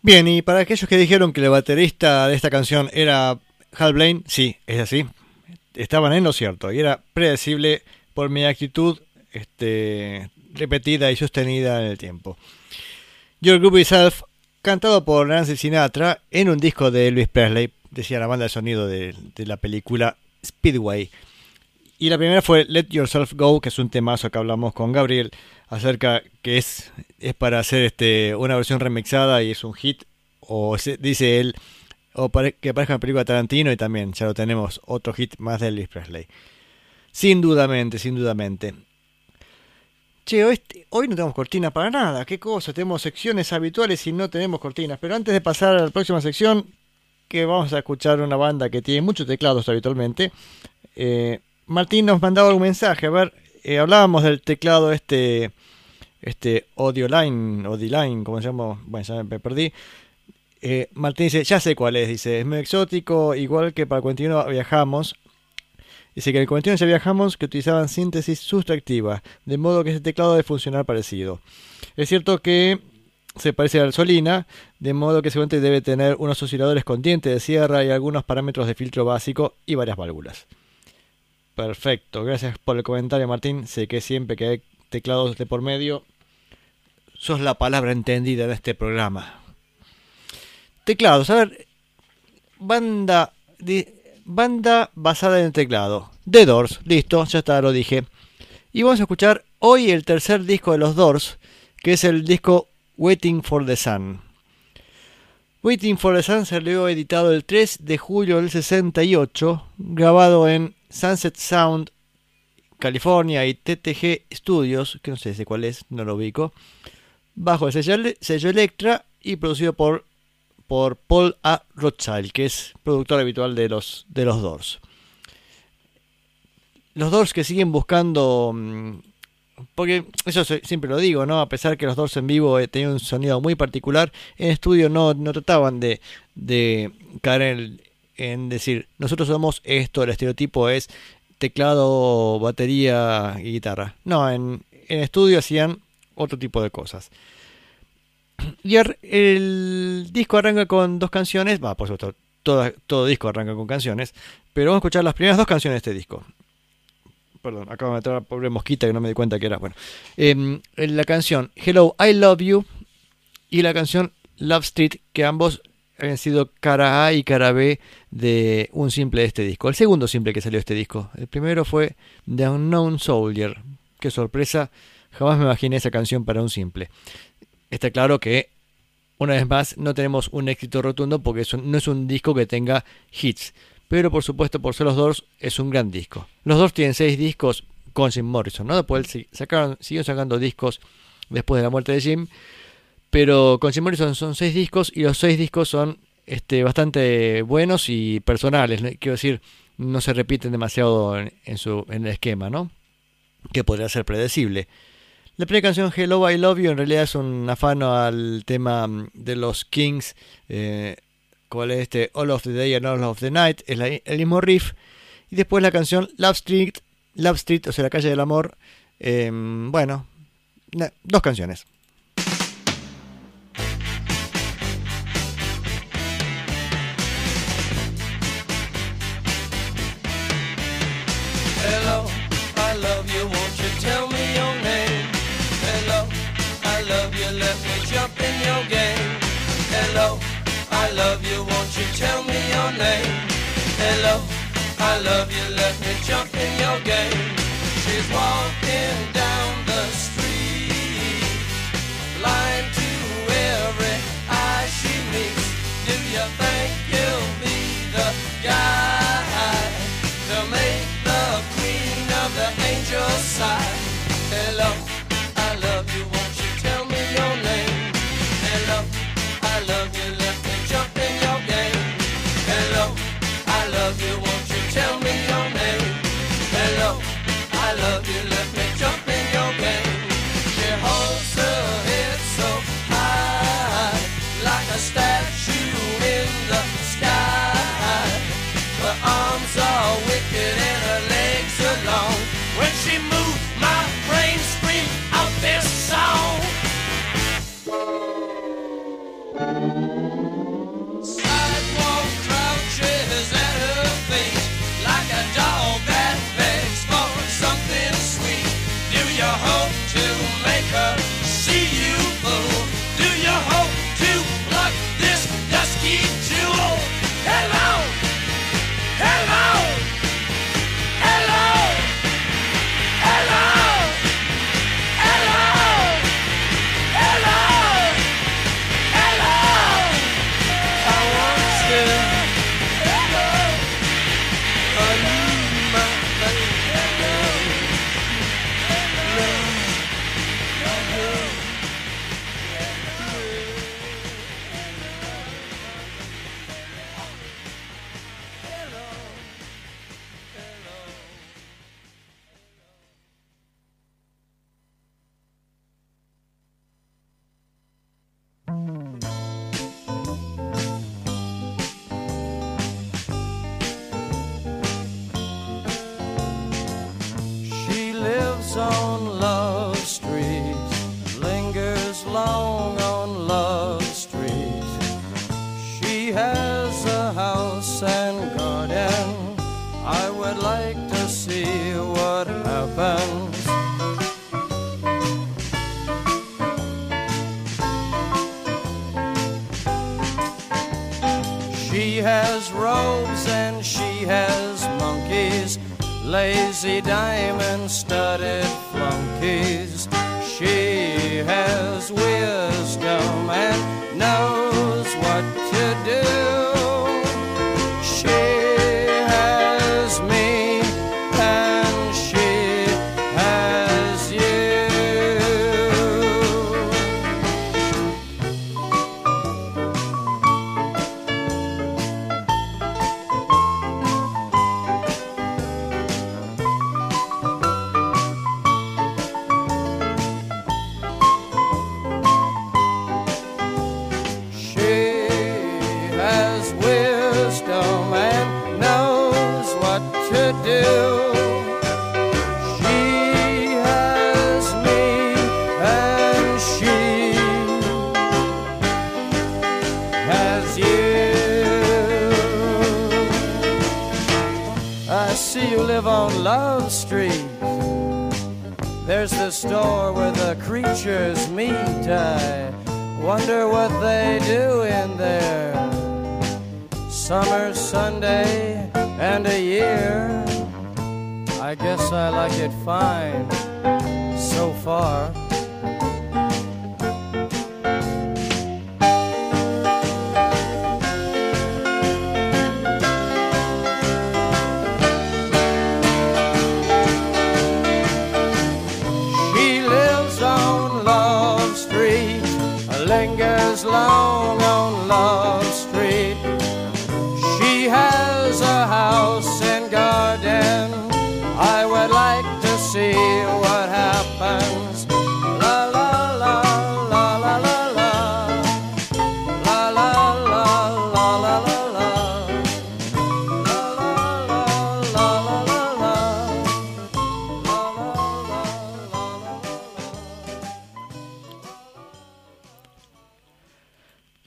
Bien, y para aquellos que dijeron que el baterista de esta canción era Hal Blaine, sí, es así. Estaban en lo cierto y era predecible por mi actitud este, repetida y sostenida en el tiempo. Your Groovy Self, cantado por Nancy Sinatra en un disco de Elvis Presley, decía la banda de sonido de, de la película Speedway. Y la primera fue Let Yourself Go, que es un temazo que hablamos con Gabriel acerca que es, es para hacer este una versión remixada y es un hit, o se- dice él, o que aparezca en la película Tarantino y también ya lo tenemos, otro hit más de Elvis Presley. Sin dudamente, sin dudamente. Che, hoy, hoy no tenemos cortina para nada, qué cosa, tenemos secciones habituales y no tenemos cortinas. Pero antes de pasar a la próxima sección, que vamos a escuchar una banda que tiene muchos teclados habitualmente, eh, Martín nos mandaba un mensaje, a ver, eh, hablábamos del teclado este, este Audioline, Audioline, como se llama, bueno, ya me perdí. Eh, Martín dice, ya sé cuál es, dice, es muy exótico, igual que para el 41 viajamos. Dice que en el 41 ya viajamos que utilizaban síntesis sustractiva, de modo que ese teclado debe funcionar parecido. Es cierto que se parece al Solina, de modo que seguramente debe tener unos osciladores con diente de sierra y algunos parámetros de filtro básico y varias válvulas. Perfecto, gracias por el comentario Martín. Sé que siempre que teclados de por medio, sos la palabra entendida en este programa. Teclados, a ver, banda, banda basada en el teclado. The Doors, listo, ya está, lo dije. Y vamos a escuchar hoy el tercer disco de los Doors, que es el disco Waiting for the Sun. Waiting for the Sun salió editado el 3 de julio del 68, grabado en Sunset Sound, California y TTG Studios, que no sé de cuál es, no lo ubico, bajo el sello, Electra y producido por, por Paul A. Rothschild, que es productor habitual de los, de los Doors. Los Doors que siguen buscando mm, porque eso siempre lo digo, ¿no? A pesar que los Doors en vivo eh, tenían un sonido muy particular, en estudio no, no trataban de, de caer en, en decir, nosotros somos esto, el estereotipo es teclado, batería y guitarra. No, en, en estudio hacían otro tipo de cosas. Y el disco arranca con dos canciones, va, por supuesto, todo, todo disco arranca con canciones, pero vamos a escuchar las primeras dos canciones de este disco perdón, acabo de meter a la pobre mosquita que no me di cuenta que era. Bueno, en la canción Hello, I Love You y la canción Love Street, que ambos habían sido cara A y cara B de un simple de este disco. El segundo simple que salió de este disco. El primero fue The Unknown Soldier. Qué sorpresa, jamás me imaginé esa canción para un simple. Está claro que, una vez más, no tenemos un éxito rotundo porque es un- no es un disco que tenga hits. Pero por supuesto, por ser los Doors, es un gran disco. Los Doors tienen seis discos con Jim Morrison, ¿no? Después sacaron, siguieron sacando discos después de la muerte de Jim. Pero con Jim Morrison son seis discos y los seis discos son este, bastante buenos y personales. Quiero decir, no se repiten demasiado en, su, el esquema, ¿no? Que podría ser predecible. La primera canción, Hello, I Love You, en realidad es un afano al tema mm, de los Kings. Eh, ¿Cuál es este? All of the Day and All of the Night. Es el mismo riff. Y después la canción Love Street, Love Street, o sea, la calle del amor. Eh, bueno, dos canciones. Tell me your name? Hello, I love you, let me jump in your game. She's walking down the street, blind to every eye she meets. Do you think you'll be the guy to make the queen of the angels sigh?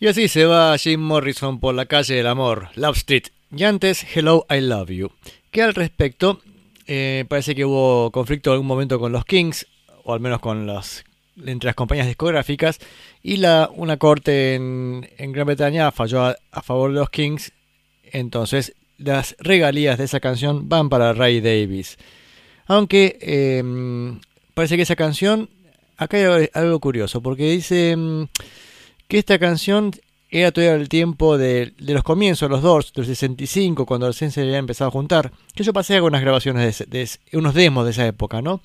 Y así se va Jim Morrison por la calle del amor, Love Street. Y antes, Hello, I Love You. Que al respecto, eh, parece que hubo conflicto en algún momento con los Kings, o al menos con los, entre las compañías discográficas, y una corte en, en Gran Bretaña falló a, favor de los Kings. Entonces, las regalías de esa canción van para Ray Davis. Aunque eh, parece que esa canción, acá hay algo- curioso, porque dice mm, que esta canción era todavía el tiempo de, de los comienzos, los Doors, del 65, cuando recién se había empezado a juntar. Que yo pasé algunas grabaciones, de, unos demos de esa época, ¿no?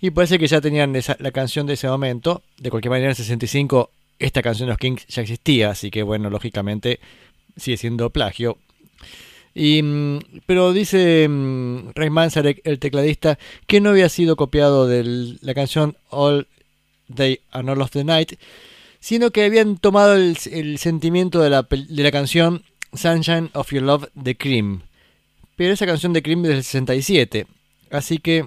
Y parece que ya tenían esa- la canción de ese momento. De cualquier manera, en el 65 esta canción de los Kings ya existía, así que bueno, lógicamente sigue siendo plagio. Y, mm, pero dice mm, Ray Manzarek, el tecladista, que no había sido copiado de la canción All Day and All of the Night, sino que habían tomado el, sentimiento de la, de la canción Sunshine of Your Love de Cream. Pero esa canción de Cream es del 67, así que...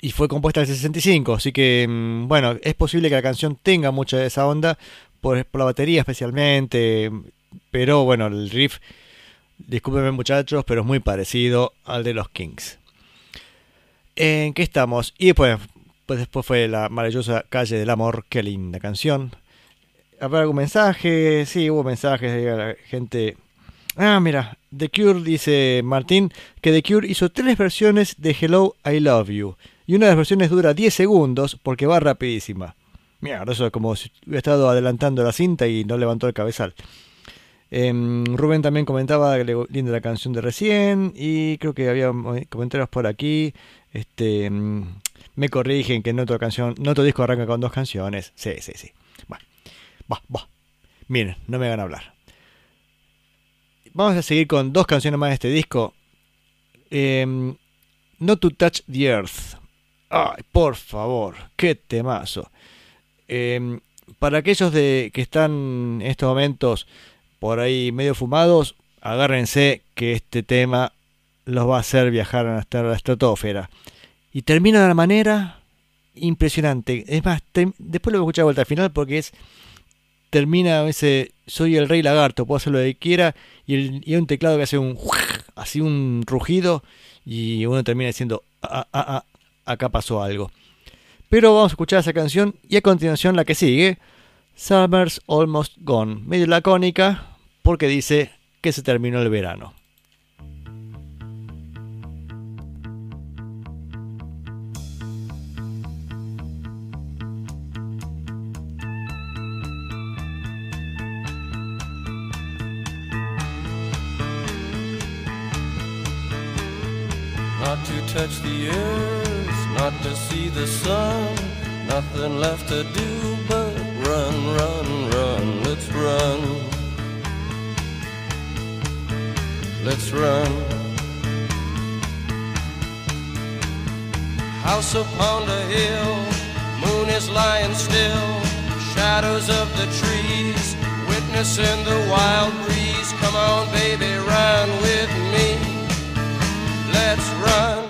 Y fue compuesta en el 65, así que mm, bueno, es posible que la canción tenga mucha de esa onda, por, por la batería especialmente, pero bueno, el riff Discúlpenme muchachos, pero es muy parecido al de los Kings. ¿En qué estamos? Y después, pues después fue la maravillosa Calle del Amor, qué linda canción. ¿Habrá algún mensaje? Sí, hubo mensajes de la gente. Ah, mira, The Cure dice Martín que The Cure hizo tres versiones de Hello, I Love You. Y una de las versiones dura 10 segundos porque va rapidísima. Mira, eso es como si hubiera estado adelantando la cinta y no levantó el cabezal. Em, Rubén también comentaba linda la canción de recién y creo que había comentarios por aquí. Este, mm, me corrigen que no otra canción, no otro disco arranca con dos canciones. Sí, sí, sí. Bueno, va, va. Miren, no me van a hablar. Vamos a seguir con dos canciones más de este disco. Em, Not to Touch the Earth. Ay, por favor, qué temazo. Em, para aquellos de que están en estos momentos por ahí medio fumados, agárrense que este tema los va a hacer viajar hasta la estratosfera. Y termina de una manera impresionante. Es más, después lo voy a escuchar de vuelta al final porque es termina ese soy el rey lagarto, puedo hacer lo que quiera y, hay un teclado que hace un así un rugido y uno termina diciendo "Ah, ah, ah, acá pasó algo. Pero vamos a escuchar esa canción y a continuación la que sigue, Summer's Almost Gone, medio lacónica porque dice que se terminó el verano. not to touch the earth, not to see the sun. Nothing left to do but run, run, run. Let's run. Let's run. House upon the hill, moon is lying still. Shadows of the trees, witnessing the wild breeze. Come on, baby, run with me run.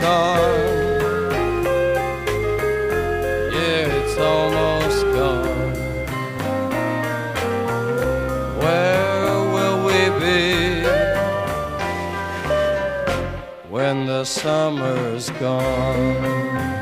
gone. Yeah, it's almost gone. Where will we be when the summer's gone?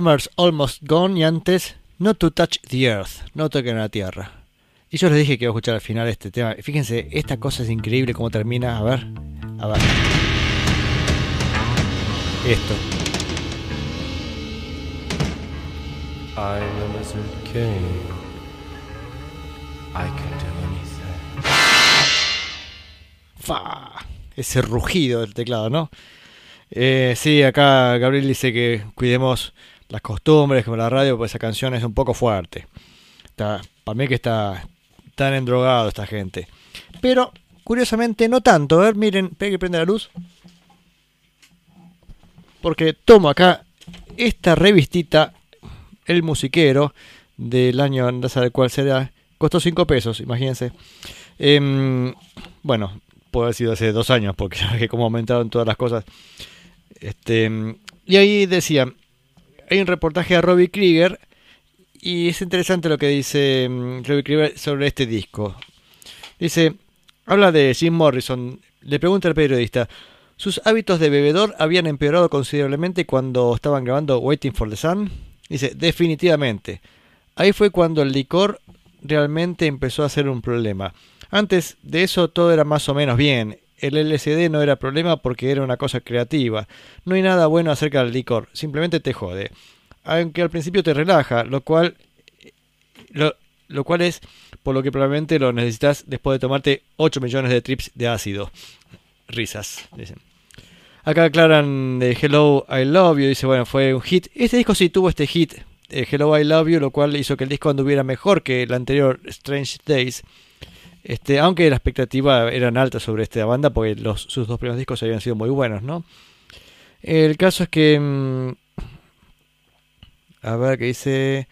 Summer's Almost Gone y antes Not to Touch the Earth, no toquen la tierra. Y yo les dije que iba a escuchar al final este tema. Fíjense, esta cosa es increíble cómo termina. A ver, a ver. Esto. I'm a lizard king. I can do anything. ¡Fa! Ese rugido del teclado, ¿no? Eh, sí, acá Gabriel dice que cuidemos las costumbres como la radio, pues esa canción es un poco fuerte. Está, para mí que está tan endrogado esta gente. Pero, curiosamente, no tanto. A ver, miren, que prende la luz. Porque tomo acá esta revistita, El Musiquero, del año, no sé cuál será, costó 5 pesos, imagínense. Em, bueno, puede haber sido hace dos años, porque ya que cómo aumentaron todas las cosas. Este, y ahí decía, hay un reportaje de Robbie Krieger, y es interesante lo que dice mm, Robbie Krieger sobre este disco. Dice, habla de Jim Morrison, le pregunta al periodista, ¿sus hábitos de bebedor habían empeorado considerablemente cuando estaban grabando Waiting for the Sun? Dice, definitivamente. Ahí fue cuando el licor realmente empezó a ser un problema. Antes de eso todo era más o menos bien. El LSD no era problema porque era una cosa creativa. No hay nada bueno acerca del licor, simplemente te jode. Aunque al principio te relaja, lo cual lo, lo cual es por lo que probablemente lo necesitas después de tomarte 8 millones de trips de ácido. Risas, dicen. Acá aclaran de Hello I Love You, dice, bueno, fue un hit. Este disco sí tuvo este hit, eh, Hello I Love You, lo cual hizo que el disco anduviera mejor que el anterior Strange Days. Este, aunque la expectativa eran altas sobre esta banda, porque sus dos primeros discos habían sido muy buenos, ¿no? El caso es que. mm, a ver, que dice.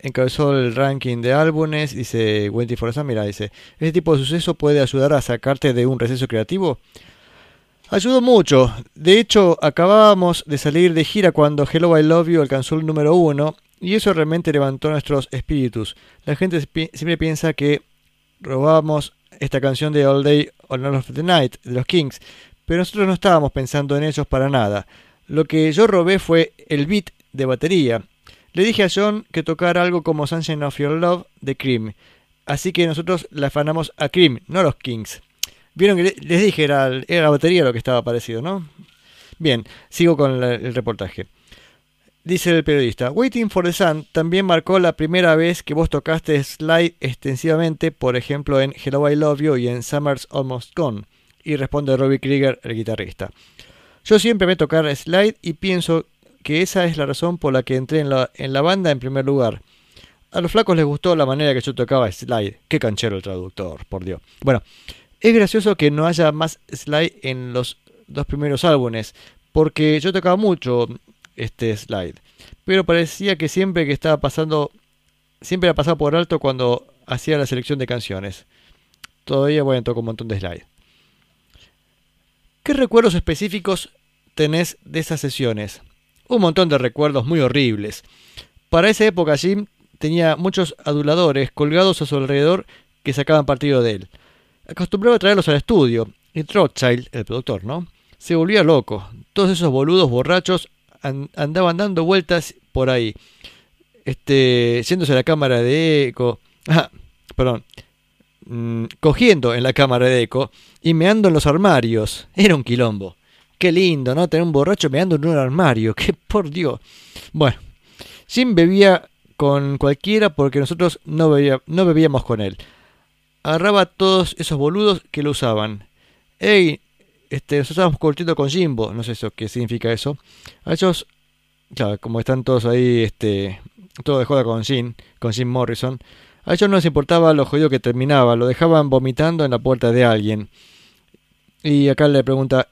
Encabezó el ranking de álbumes. Dice Wendy Forza. Mira, dice: Este tipo de suceso puede ayudar a sacarte de un receso creativo. Ayudó mucho. De hecho, acabábamos de salir de gira cuando Hello I Love You alcanzó el número uno. Y eso realmente levantó nuestros espíritus. La gente siempre piensa que robábamos esta canción de All Day All Night of the Night de los Kings, pero nosotros no estábamos pensando en ellos para nada. Lo que yo robé fue el beat de batería. Le dije a John que tocara algo como Sunshine of Your Love de Cream, así que nosotros le afanamos a Cream, no a los Kings. Vieron que le- les dije, era, la batería lo que estaba parecido, ¿no? Bien, sigo con la- el reportaje. Dice el periodista, Waiting for the Sun también marcó la primera vez que vos tocaste slide extensivamente, por ejemplo en Hello I Love You y en Summer's Almost Gone. Y responde Robbie Krieger, el guitarrista. Yo siempre me tocar slide y pienso que esa es la razón por la que entré en la, en la banda en primer lugar. A los flacos les gustó la manera que yo tocaba slide. Qué canchero el traductor, por Dios. Bueno, es gracioso que no haya más slide en los dos primeros álbumes, porque yo tocaba mucho este slide. Pero parecía que siempre que estaba pasando, siempre la pasaba por alto cuando hacía la selección de canciones. Todavía, bueno, toco un montón de slide. ¿Qué recuerdos específicos tenés de esas sesiones? Un montón de recuerdos muy horribles. Para esa época Jim tenía muchos aduladores colgados a su alrededor que sacaban partido de él. Acostumbraba a traerlos al estudio, y Rothschild, el productor, ¿no? Se volvía loco. Todos esos boludos borrachos an- andaban dando vueltas por ahí. Este, yéndose a la cámara de eco. Ah, perdón. Mm, cogiendo en la cámara de eco y meando en los armarios. Era un quilombo. Qué lindo, ¿no? Tener un borracho meando en un armario. Que por Dios. Bueno, Jim bebía con cualquiera porque nosotros no, bebía- no bebíamos con él. Agarraba todos esos boludos que lo usaban. hey, este, nosotros estamos curtiendo con Jimbo, no sé eso, qué significa eso. A ellos, claro, como están todos ahí, este, todo de joda con Jim, con Jim Morrison, a ellos no les importaba lo jodido que terminaba, lo dejaban vomitando en la puerta de alguien. Y acá le pregunta,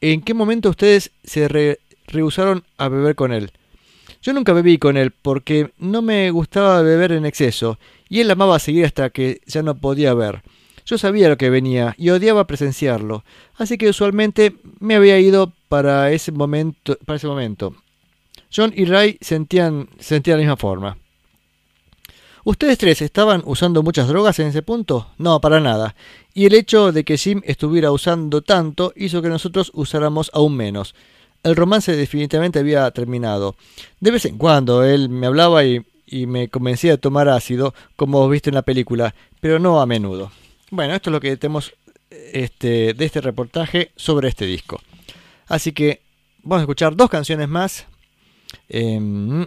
¿en qué momento ustedes se re- rehusaron a beber con él? Yo nunca bebí con él porque no me gustaba beber en exceso y él amaba seguir hasta que ya no podía ver. Yo sabía lo que venía y odiaba presenciarlo, así que usualmente me había ido para ese momento. Para ese momento. John y Ray sentían, sentían la misma forma. ¿Ustedes tres estaban usando muchas drogas en ese punto? No, para nada. Y el hecho de que Jim estuviera usando tanto hizo que nosotros usáramos aún menos. El romance definitivamente había terminado. De vez en cuando él me hablaba y, y me convencía de tomar ácido, como viste en la película, pero no a menudo. Bueno, esto es lo que tenemos este, de este reportaje sobre este disco. Así que vamos a escuchar dos canciones más. Em,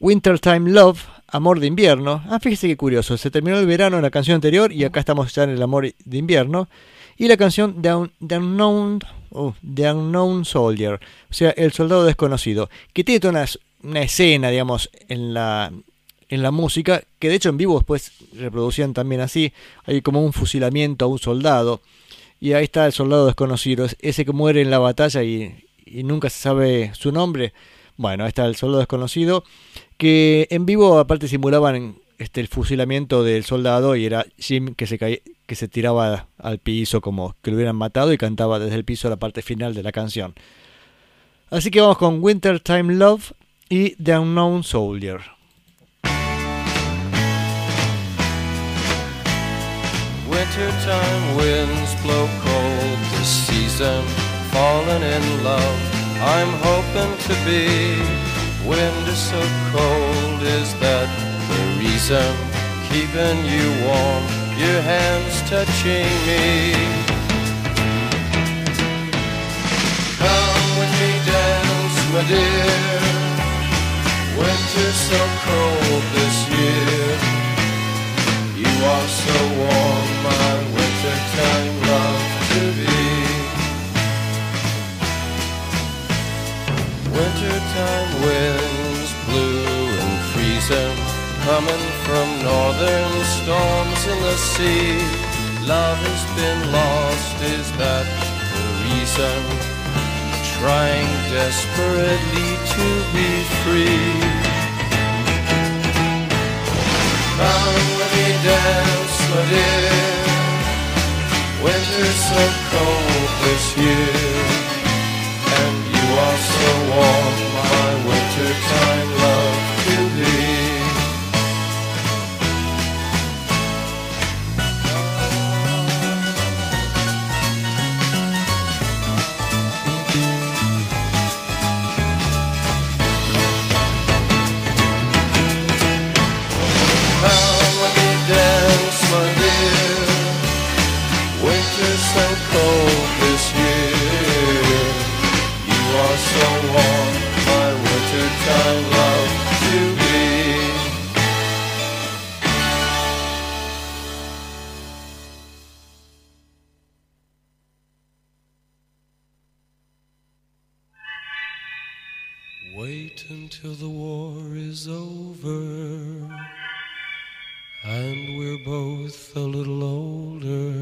Wintertime Love, Amor de Invierno. Ah, fíjese qué curioso. Se terminó el verano en la canción anterior y acá estamos ya en el Amor de Invierno. Y la canción The, Un- The Unknown, oh, The Soldier, o sea, El Soldado Desconocido, que tiene toda una, una escena, digamos, en la, en la música, que de hecho en vivo después reproducían también así. Hay como un fusilamiento a un soldado. Y ahí está el soldado desconocido, es- ese que muere en la batalla y, nunca se sabe su nombre. Bueno, ahí está el soldado desconocido, que en vivo aparte simulaban este, el fusilamiento del soldado y era Jim que se, que se tiraba al piso como que lo hubieran matado y cantaba desde el piso la parte final de la canción. Así que vamos con Wintertime Love y The Unknown Soldier. Wintertime winds blow cold this season, falling in love. I'm hoping to be. Wind is so cold, is that the reason? Keeping you warm, your hands touching me. Come with me, dance, my dear. Winter's so cold this year. So warm, my wintertime love to be. Wintertime winds blue and freezing, coming from northern storms in the sea. Love has been lost, is that the reason? Trying desperately to be free. Dance, my dear. Winter's so cold this year, and you are so warm, my wintertime love to be. Until the war is over and we're both a little older.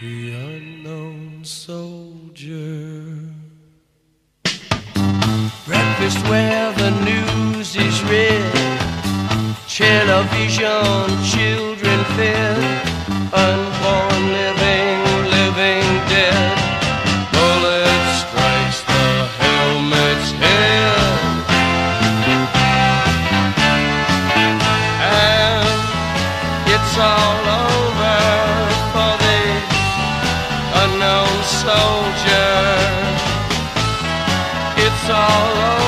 The unknown soldier. Breakfast where the news is read. Television, children fed. Unborn living all over for the unknown soldier. It's all over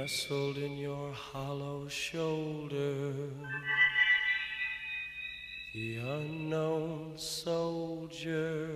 nestled in your hollow shoulder. The unknown soldier.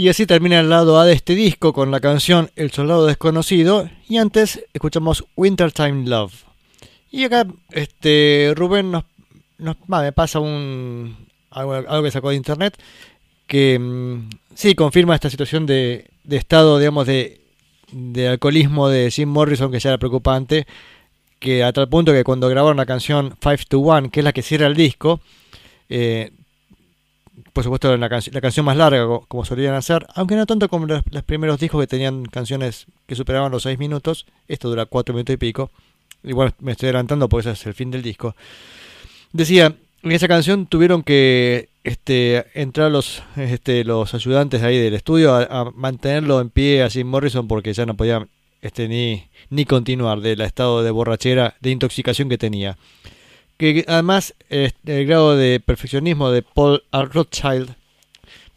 Y así termina el lado A de este disco con la canción El Soldado Desconocido. Y antes escuchamos Wintertime Love. Y acá este Rubén nos, me pasa un algo, algo que sacó de internet que mm, sí confirma esta situación de, de estado, digamos, de, de alcoholismo de Jim Morrison que ya era preocupante. Que a tal punto que cuando grabaron la canción Five to One, que es la que cierra el disco, eh, por supuesto la, canc- la canción más larga co- como solían hacer, aunque no tanto como los, los primeros discos que tenían canciones que superaban los 6 minutos, esto dura 4 minutos y pico, igual me estoy adelantando porque ese es el fin del disco. Decía, en esa canción tuvieron que este, entrar los, este, los ayudantes ahí del estudio a, a mantenerlo en pie a Jim Morrison porque ya no podía este, ni, ni continuar del estado de borrachera, de intoxicación que tenía que además eh, el grado de perfeccionismo de Paul. Rothschild,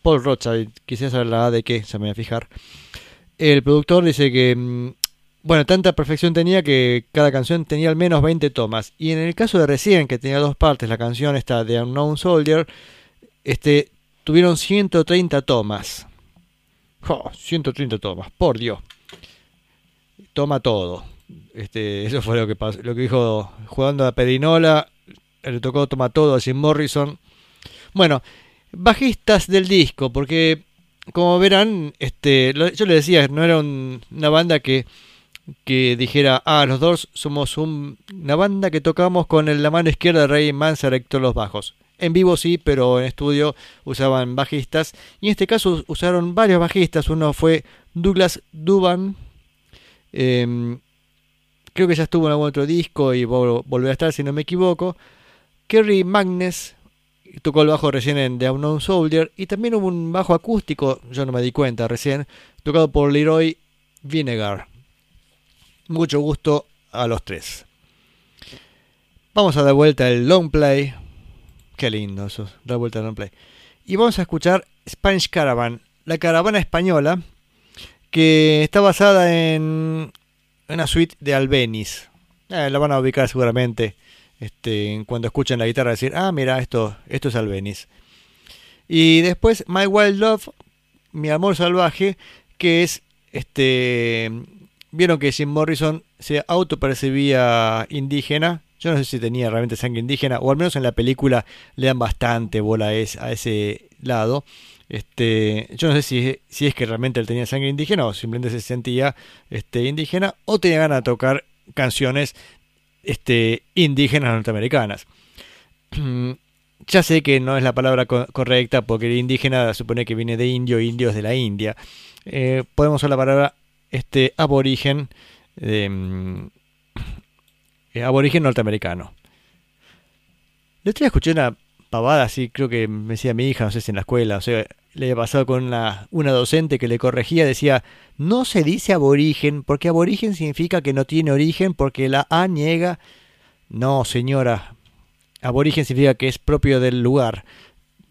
Paul Rothschild, quisiera saber la de qué, se me va a fijar. El productor dice que, mm, bueno, tanta perfección tenía que cada canción tenía al menos 20 tomas. Y en el caso de recién, que tenía dos partes, la canción esta de Unknown Soldier, este, tuvieron 130 tomas. Jo, 130 tomas, por Dios. Toma todo. Este, eso fue lo que pasó, lo que dijo jugando a Perinola, le tocó toma todo a Jim Morrison. Bueno, bajistas del disco, porque como verán, este, yo les decía, no era un- una banda que, que dijera, ah, los dos somos un- una banda que tocamos con la mano izquierda de Ray Manzarek todos los bajos. En vivo sí, pero en estudio usaban bajistas. Y en este caso usaron varios bajistas. Uno fue Douglas Duban. em, creo que ya estuvo en algún otro disco y vol- volvió a estar, si no me equivoco. Kerry Magnes tocó el bajo recién en The Unknown Soldier. Y también hubo un bajo acústico, yo no me di cuenta recién, tocado por Leroy Vinegar. Mucho gusto a los tres. Vamos a dar vuelta el long play. Qué lindo eso, dar vuelta el long play. Y vamos a escuchar Spanish Caravan, la caravana española, que está basada en una suite de Albeniz. Eh, la van a ubicar seguramente este, cuando escuchen la guitarra decir, ah, mira, esto, esto es Albeniz. Y después My Wild Love, Mi Amor Salvaje, que es, este, vieron que Jim Morrison se autopercibía indígena. Yo no sé si tenía realmente sangre indígena, o al menos en la película le dan bastante bola a ese lado. Este, yo no sé si, si es que realmente él tenía sangre indígena o simplemente se sentía este, indígena o tenía ganas de tocar canciones este, indígenas norteamericanas. ya sé que no es la palabra co- correcta porque el indígena supone que viene de indio, indios de la India. Eh, podemos usar la palabra este, aborigen, mm, eh, aborigen norteamericano. El otro día escuché una pavada así, creo que me decía mi hija, no sé si en la escuela, o sea, le pasado con una, una docente que le corregía, decía, no se dice aborigen, porque aborigen significa que no tiene origen, porque la A niega No, señora. Aborigen significa que es propio del lugar.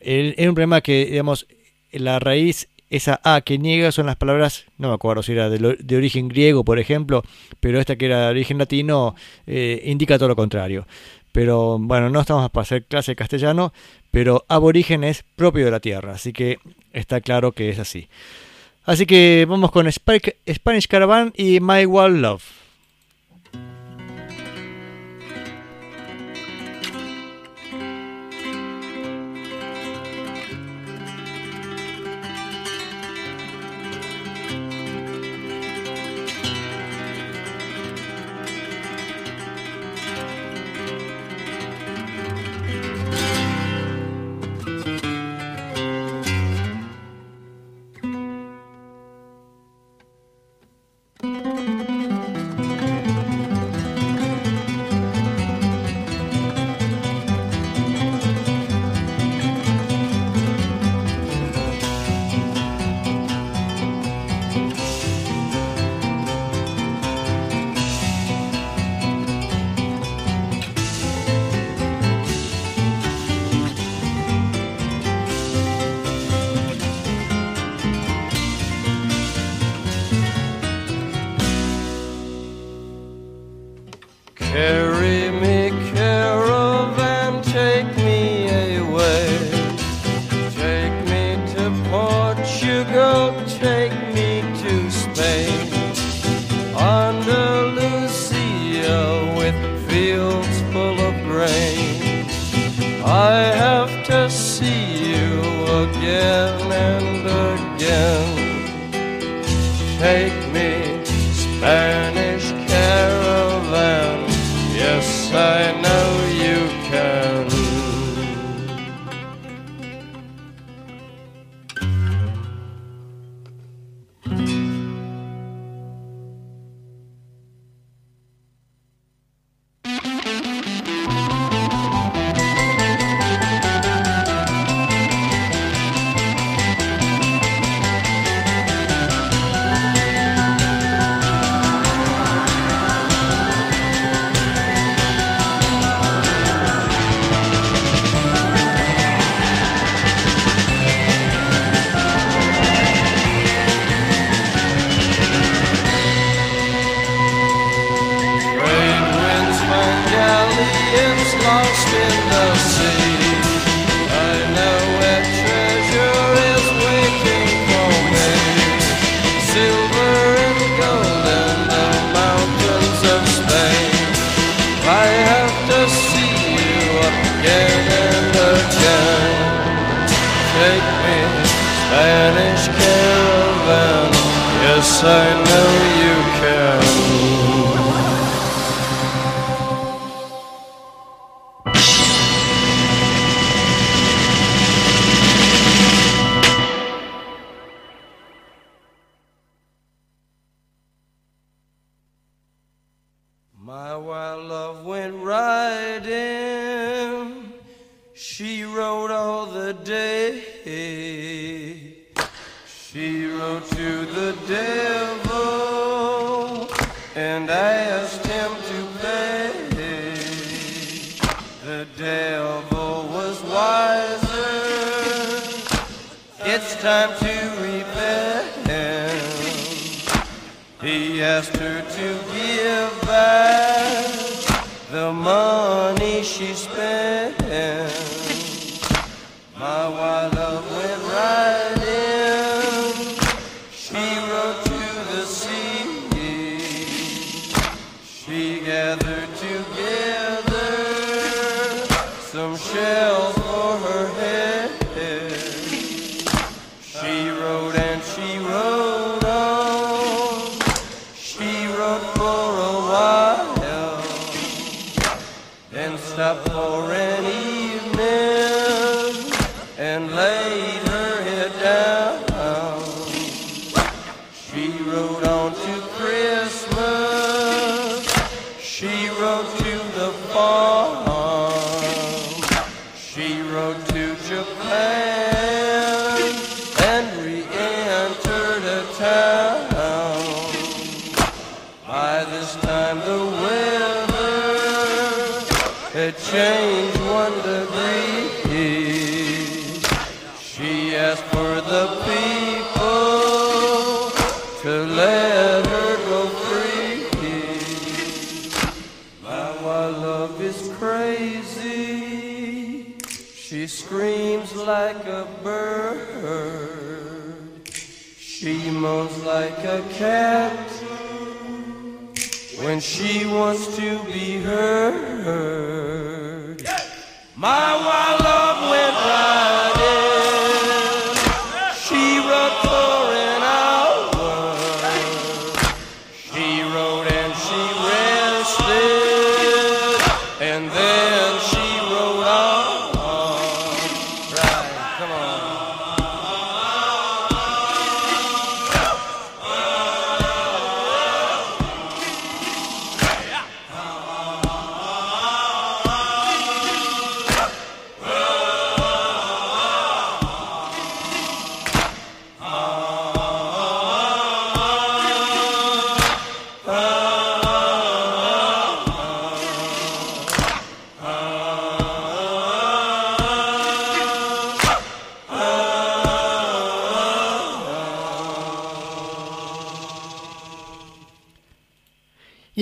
Es un problema que, digamos, la raíz, esa A que niega son las palabras, no me acuerdo si era de, de origen griego, por ejemplo, pero esta que era de origen latino eh, indica todo lo contrario. Pero bueno, no estamos para hacer clase de castellano, pero aborigen es propio de la tierra, así que está claro que es así. Así que vamos con Spanish Caravan y My Wild Love. Fields full of grain. I have to see you again and again. Take She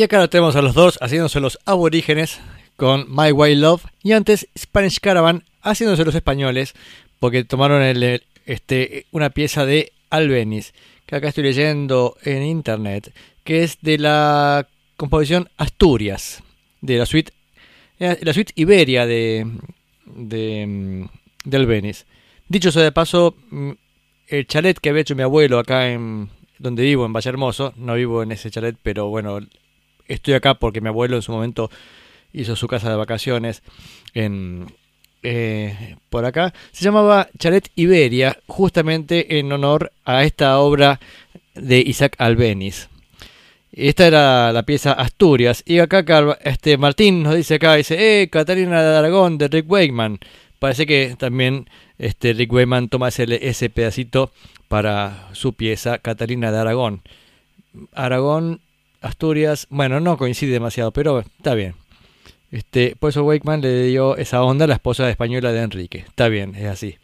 Y acá lo tenemos a los dos haciéndose los aborígenes con My Wild Love y antes Spanish Caravan haciéndose los españoles porque tomaron este, una pieza de Albeniz que acá estoy leyendo en internet que es de la composición Asturias de la suite eh, la suite Iberia de de, de. Dicho sea de paso, mm, el chalet que había hecho mi abuelo acá en donde vivo, en Valle Hermoso, no vivo en ese chalet, pero bueno, estoy acá porque mi abuelo en su momento hizo su casa de vacaciones en, eh, por acá. Se llamaba Chalet Iberia, justamente en honor a esta obra de Isaac Albeniz. Esta era la pieza Asturias. Y acá este Martín nos dice acá, dice, eh, Catalina de Aragón de Rick Wakeman. Parece que también este Rick Wakeman toma ese pedacito para su pieza Catalina de Aragón. Aragón, Asturias, bueno, no coincide demasiado, pero está bien. Este, por eso Wakeman le dio esa onda a la esposa española de Enrique. Está bien, es así.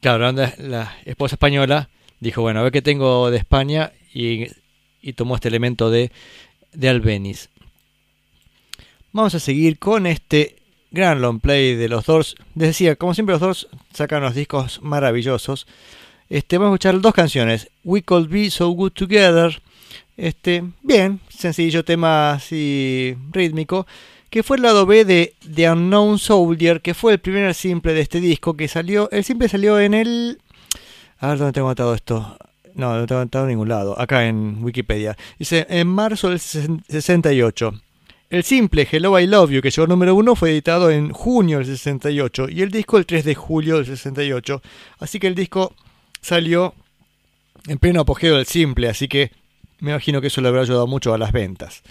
Claro, la, la esposa española dijo, bueno, a ver qué tengo de España y, y tomó este elemento de, de Albeniz. Vamos a seguir con este gran long play de los Doors. Les decía, como siempre los Doors sacan unos discos maravillosos. Este, vamos a escuchar dos canciones. We Could Be So Good Together. Este, bien, sencillo tema así rítmico. Que fue el lado B de The Unknown Soldier, que fue el primer simple de este disco que salió. El simple salió en el. A ver dónde tengo anotado esto. No, no tengo anotado en ningún lado. Acá en Wikipedia. Dice en marzo del 68. El simple Hello I Love You, que llegó número uno, fue editado en junio del 68 y el disco el 3 de julio del 68. Así que el disco salió en pleno apogeo del simple, así que me imagino que eso le habrá ayudado mucho a las ventas.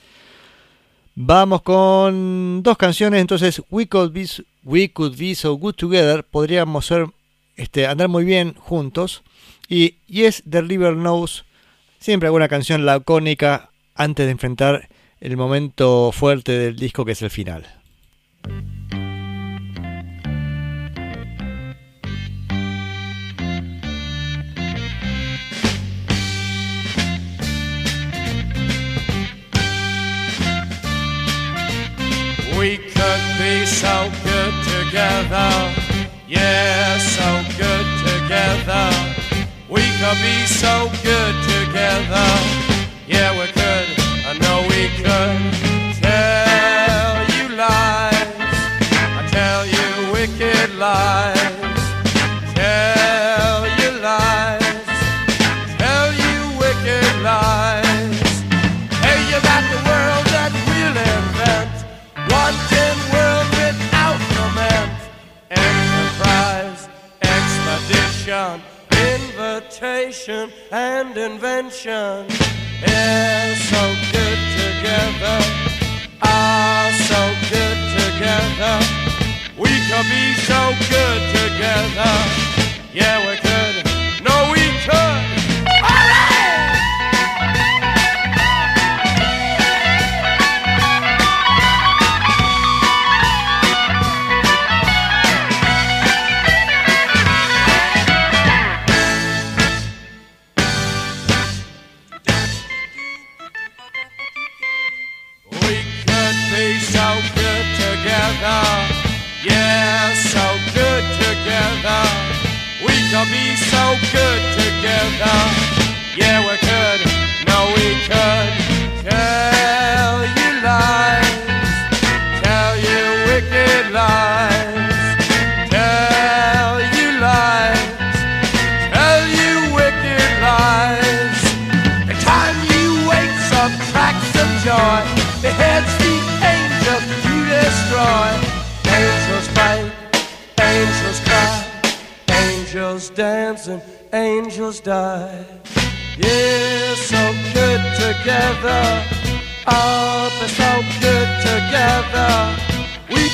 Vamos con dos canciones, entonces We Could Be, We Could Be So Good Together, podríamos ser, este, andar muy bien juntos. Y Yes, The River Knows, siempre alguna canción lacónica antes de enfrentar el momento fuerte del disco que es el final. Could be so good together. Yeah, so good together. We could be so good together. Yeah, we could. I know we could. Tell you lies. I tell you wicked lies. Enterprise, expedition, invitation, and invention. Yeah, so good together. Ah, so good together. We could be so good together. Yeah, we could. No, we could.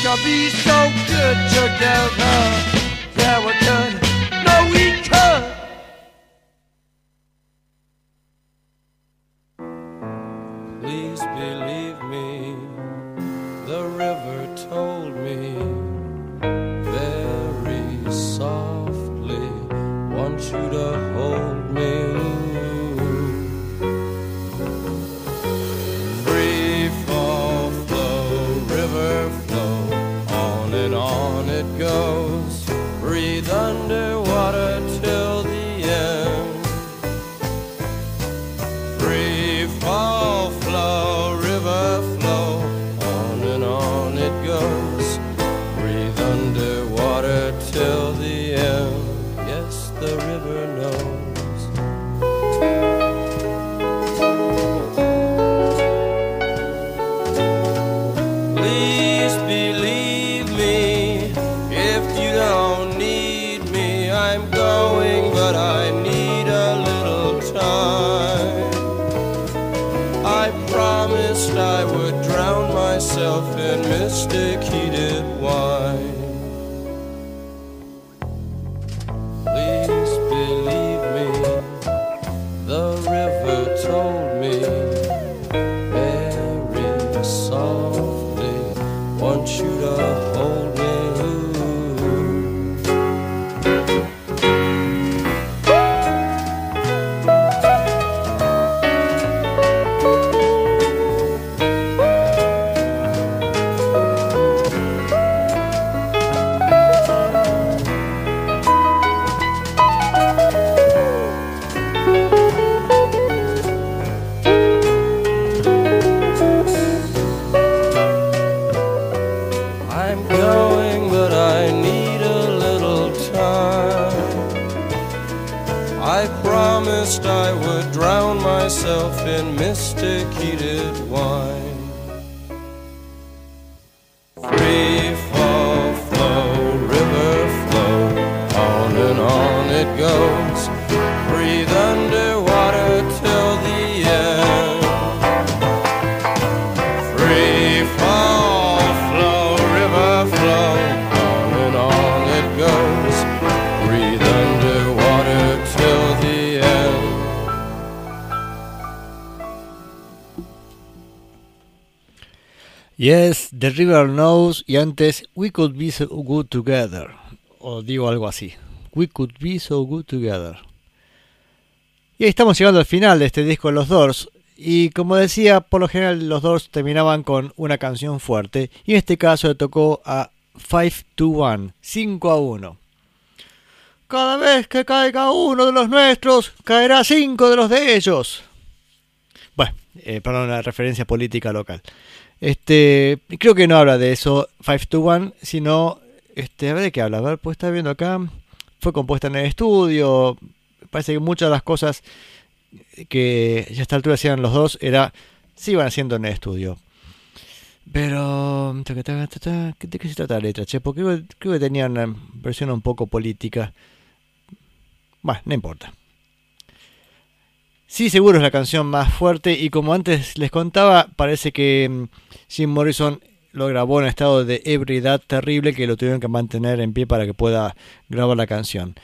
Could be so good together. Yes, The River Knows y antes We Could Be So Good Together. O digo algo así. We Could Be So Good Together. Y ahí estamos llegando al final de este disco de los Doors. Y como decía, por lo general los Doors terminaban con una canción fuerte. Y en este caso le tocó a 5 to 1, 5 a 1. Cada vez que caiga uno de los nuestros, caerá cinco de los de ellos. Bueno, eh, perdón, una referencia política local. Este, creo que no habla de eso 5 to 1, sino, este, a ver de qué habla. A ver, pues está viendo acá. Fue compuesta en el estudio. Parece que muchas de las cosas que a esta altura hacían los dos era, se iban haciendo en el estudio. Pero, ¿de qué se trata la letra, che? Porque creo, que tenía una versión un poco política. Bueno, no importa. Sí, seguro es la canción más fuerte y como antes les contaba, parece que mm, Jim Morrison lo grabó en estado de ebriedad terrible que lo tuvieron que mantener en pie para que pueda grabar la canción.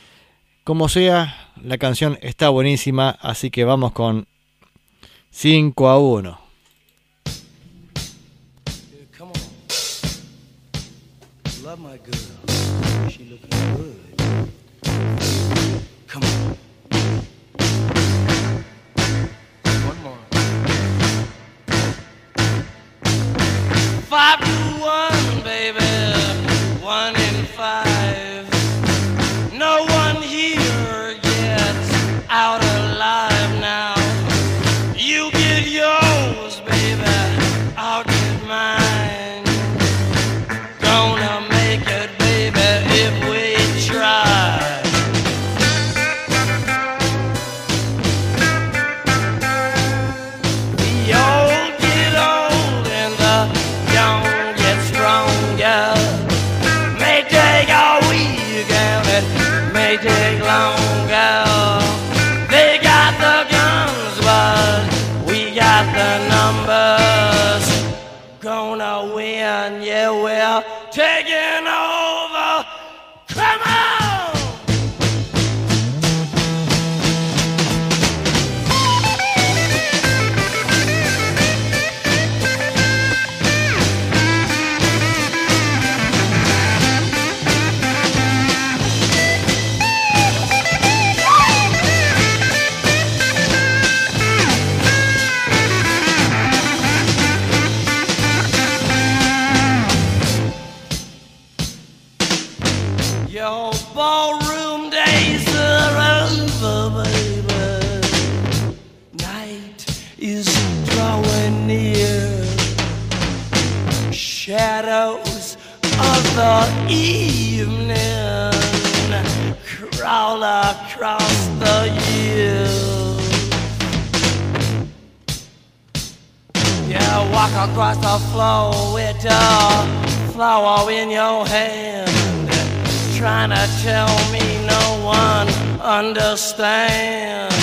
Como sea, la canción está buenísima, así que vamos con 5 a 1. The evening crawl across the years. Yeah, walk across the floor with a flower in your hand. Trying to tell me no one understands.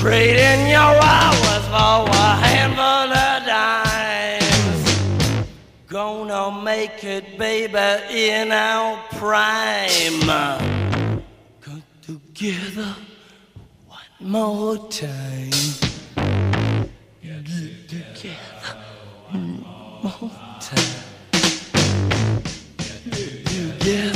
Trading your hours for a handful of dimes. Gonna make it, baby, in our prime. Come together one more time. Get together one more time. Together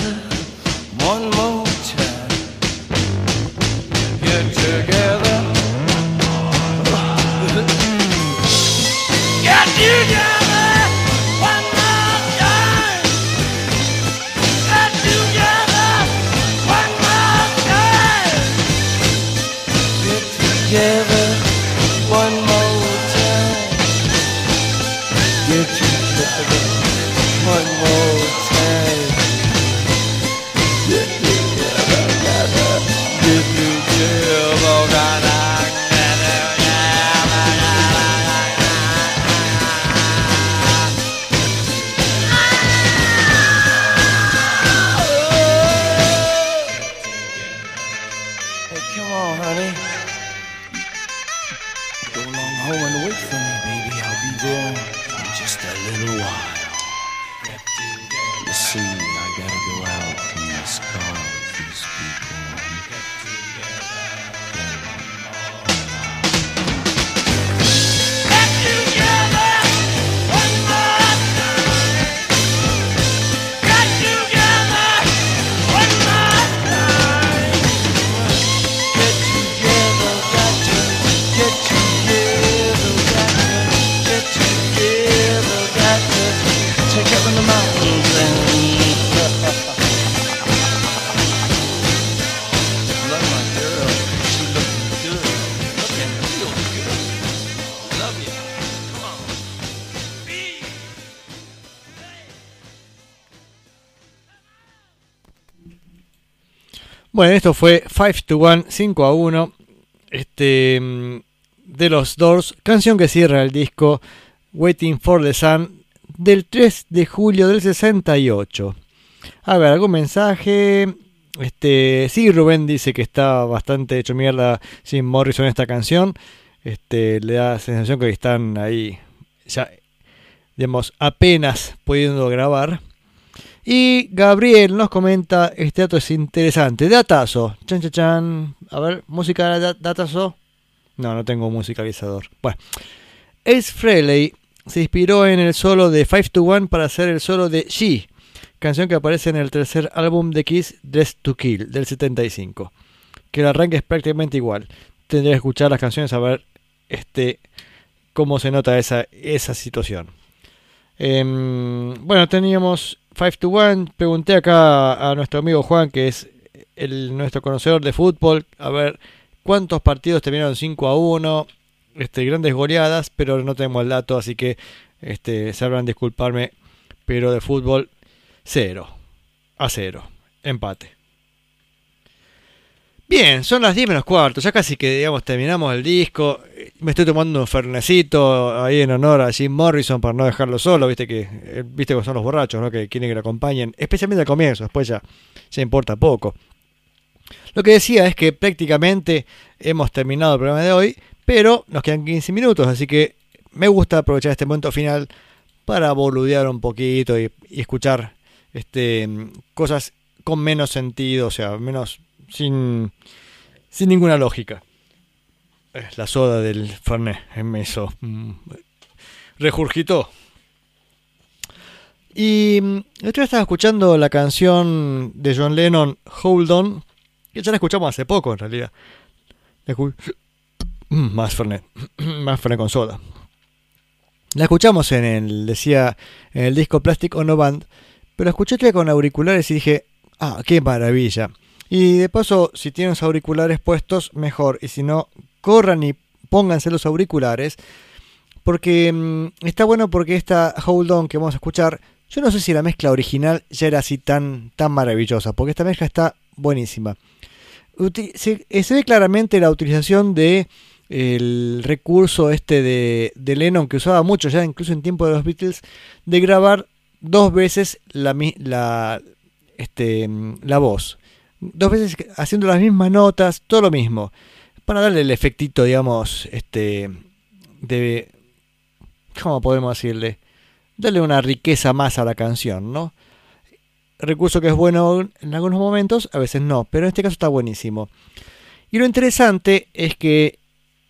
Bueno, esto fue 5 to 1, 5 a 1. Este, mm, de los Doors, canción que cierra el disco Waiting for the Sun del 3 de julio del 68. A ver, algún mensaje. Este, sí, Rubén dice que está bastante hecho mierda Jim Morrison esta canción. Este, le da la sensación que están ahí ya, digamos, apenas pudiendo grabar. Y Gabriel nos comenta, este dato es interesante. Datazo. Chan, chan, chan. A ver, música de da- datazo. No, no tengo musicalizador. Bueno. Ace Frehley se inspiró en el solo de 5 to 1 para hacer el solo de She, canción que aparece en el tercer álbum de Kiss, Dress to Kill, del 75. Que el arranque es prácticamente igual. Tendría que escuchar las canciones a ver este, cómo se nota esa, esa situación. Em, bueno, teníamos 5 to 1. Pregunté acá a nuestro amigo Juan, que es el, nuestro conocedor de fútbol, a ver cuántos partidos terminaron 5 a 1. Este, grandes goleadas, pero no tenemos el dato, así que este, sabrán disculparme. Pero de fútbol, 0 a 0. Empate. Bien, son las 10 menos cuarto, ya casi que digamos terminamos el disco. Me estoy tomando un fernecito ahí en honor a Jim Morrison para no dejarlo solo, viste que eh, viste que son los borrachos, ¿no? Que quieren que lo acompañen, especialmente al comienzo, después ya ya importa poco. Lo que decía es que prácticamente hemos terminado el programa de hoy, pero nos quedan 15 minutos, así que me gusta aprovechar este momento final para boludear un poquito y, y escuchar este cosas con menos sentido, o sea, menos sin, sin ninguna lógica. La soda del Fernet me hizo. mm, regurgitó. Y mm, día estaba escuchando la canción de John Lennon, Hold On, que ya la escuchamos hace poco en realidad. Mm, Más Fernet, más Fernet con soda. La escuchamos en el, decía, en el disco Plastic Ono Band, pero la escuché con auriculares y dije, ah, qué maravilla. Y de paso, si tienen los auriculares puestos, mejor. Y si no, corran y pónganse los auriculares. Porque mm, está bueno porque esta Hold On que vamos a escuchar, yo no sé si la mezcla original ya era así tan, tan maravillosa, porque esta mezcla está buenísima. Eh, se ve claramente la utilización de el recurso este de, de Lennon que usaba mucho ya incluso en tiempo de los Beatles de grabar dos veces la, la, este, mm, la voz dos veces haciendo las mismas notas todo lo mismo. Para darle el efectito digamos este de cómo podemos decirle darle una riqueza más a la canción no recurso que es bueno en algunos momentos a veces no pero en este caso está buenísimo. Y lo interesante es que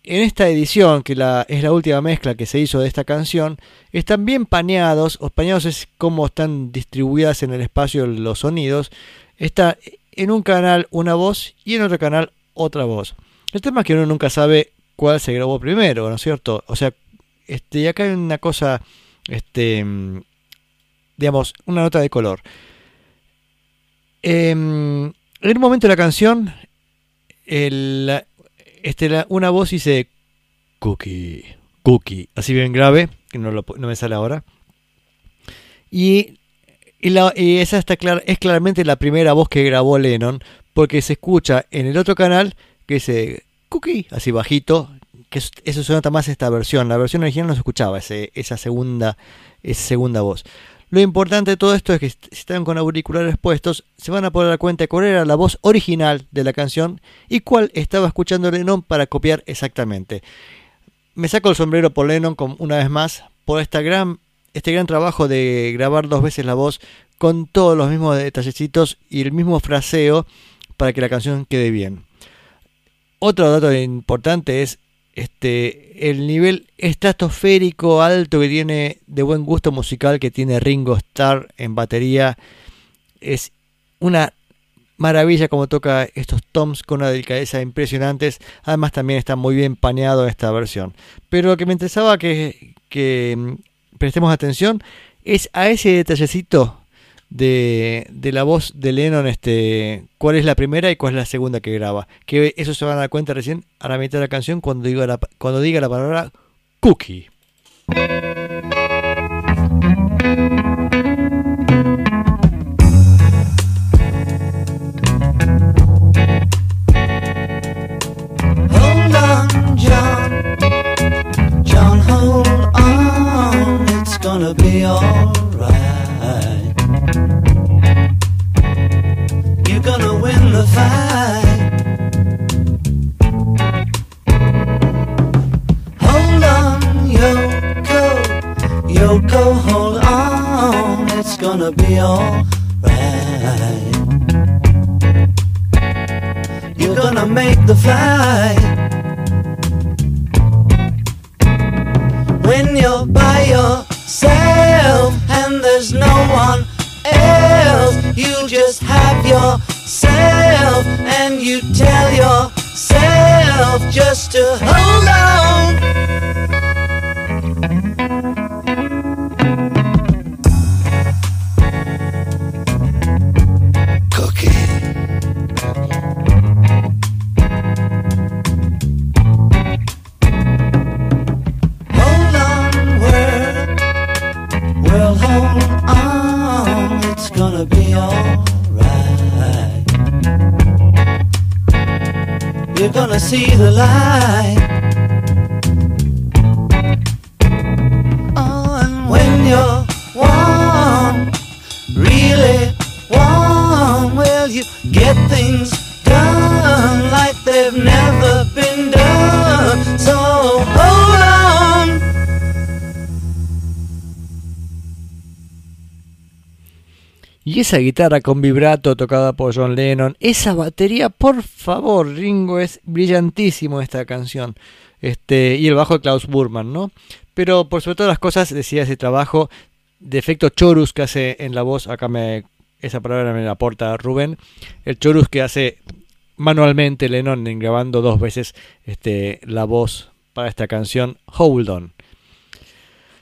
en esta edición, que la, es la última mezcla que se hizo de esta canción, están bien paneados, o paneados es como están distribuidas en el espacio los sonidos. Está en un canal una voz y en otro canal otra voz. El tema es que uno nunca sabe cuál se grabó primero, ¿no es cierto? O sea, este, acá hay una cosa, este, digamos, una nota de color. Em, en un momento de la canción, el, este, una voz dice cookie, cookie, así bien grave, que no me sale ahora. Y, y la- esa está es claramente la primera voz que grabó Lennon, porque se escucha en el otro canal que dice cookie, así bajito, que es- eso se nota más esta versión. La versión original no se escuchaba ese- esa, segunda, esa segunda voz. Lo importante de todo esto es que si están con auriculares puestos, se van a poder dar cuenta de cuál era la voz original de la canción y cuál estaba escuchando Lennon para copiar exactamente. Me saco el sombrero por Lennon una vez más por esta gran, este gran trabajo de grabar dos veces la voz con todos los mismos detallecitos y el mismo fraseo para que la canción quede bien. Otro dato importante es este el nivel estratosférico alto que tiene de buen gusto musical que tiene Ringo Starr en batería es una maravilla como toca estos toms con una delicadeza impresionantes además también está muy bien paneado esta versión pero lo que me interesaba que, que prestemos atención es a ese detallecito de, de la voz de Lennon, este, cuál es la primera y cuál es la segunda que graba. Que eso se van a dar cuenta recién a la mitad de la canción cuando diga la, cuando diga la palabra cookie. Gonna be alright. You're gonna win the fight. Hold on, Yoko. Yoko, hold on. It's gonna be alright. You're gonna make the flight. When you're by yourself and there's no one else, you just have yourself and you tell yourself just to hold on. See the light. Esa guitarra con vibrato tocada por John Lennon, esa batería, por favor, Ringo, es brillantísimo esta canción. Este, y el bajo de Klaus Burman, ¿no? Pero por sobre todas las cosas, decía ese trabajo de efecto chorus que hace en la voz, acá me esa palabra me la aporta Rubén, el chorus que hace manualmente Lennon en grabando dos veces este, la voz para esta canción Hold On.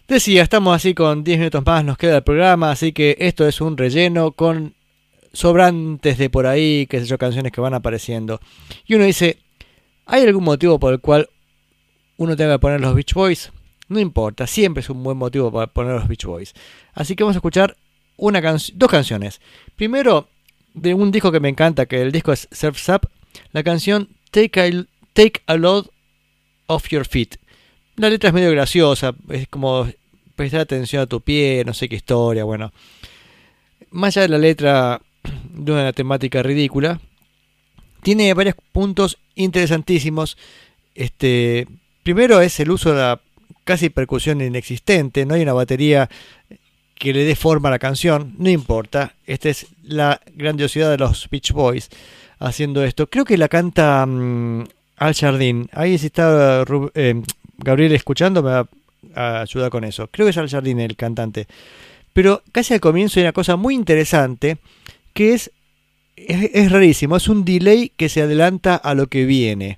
Decía, estamos así con 10 minutos más, nos queda el programa, así que esto es un relleno con sobrantes de por ahí, qué sé yo, canciones que van apareciendo. Y uno dice, ¿hay algún motivo por el cual uno tenga que poner los Beach Boys? No importa, siempre es un buen motivo para poner los Beach Boys. Así que vamos a escuchar una canc- dos canciones. Primero, de un disco que me encanta, que el disco es Surf's Up, la canción Take a, Take a Load Off Your Feet. La letra es medio graciosa, es como prestar atención a tu pie, no sé qué historia, bueno. Más allá de la letra de una temática ridícula, tiene varios puntos interesantísimos. Este, primero es el uso de la casi percusión inexistente, no hay una batería que le dé forma a la canción, no importa. Esta es la grandiosidad de los Beach Boys haciendo esto. Creo que la canta mm, Al Jardín. Ahí si está eh, Gabriel escuchando me va a ayudar con eso. Creo que es Al Jardín el cantante. Pero casi al comienzo hay una cosa muy interesante que es, es, es rarísimo. Es un delay que se adelanta a lo que viene.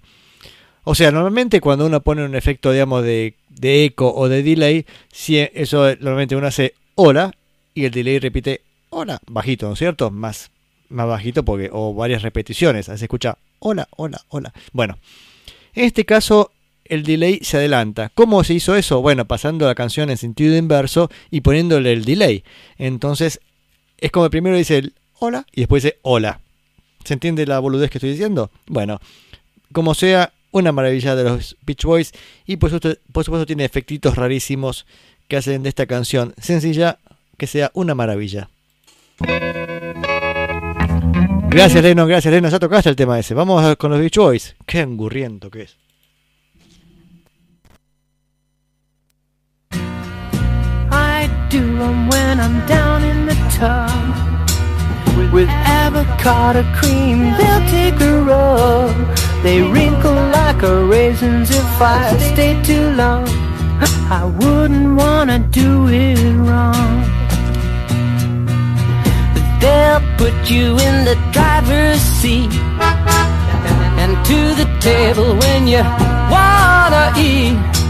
O sea, normalmente cuando uno pone un efecto, digamos, de, de eco o de delay, si eso normalmente uno hace hola y el delay repite hola, bajito, ¿no es cierto? Más, más bajito porque, o varias repeticiones, así se escucha hola, hola, hola. Bueno, en este caso el delay se adelanta. ¿Cómo se hizo eso? Bueno, pasando la canción en sentido inverso y poniéndole el delay. Entonces, es como primero dice el hola y después dice hola. ¿Se entiende la boludez que estoy diciendo? Bueno, como sea, una maravilla de los Beach Boys y por supuesto, por supuesto tiene efectitos rarísimos que hacen de esta canción sencilla que sea una maravilla. Gracias Leno, gracias Leno, ya tocaste el tema ese. Vamos con los Beach Boys. Qué angurriento que es. Do 'em when I'm down in the tub with avocado cream. They'll take a rub. They wrinkle like a raisins if I stay too long. I wouldn't wanna do it wrong. They'll put you in the driver's seat and to the table when you wanna eat.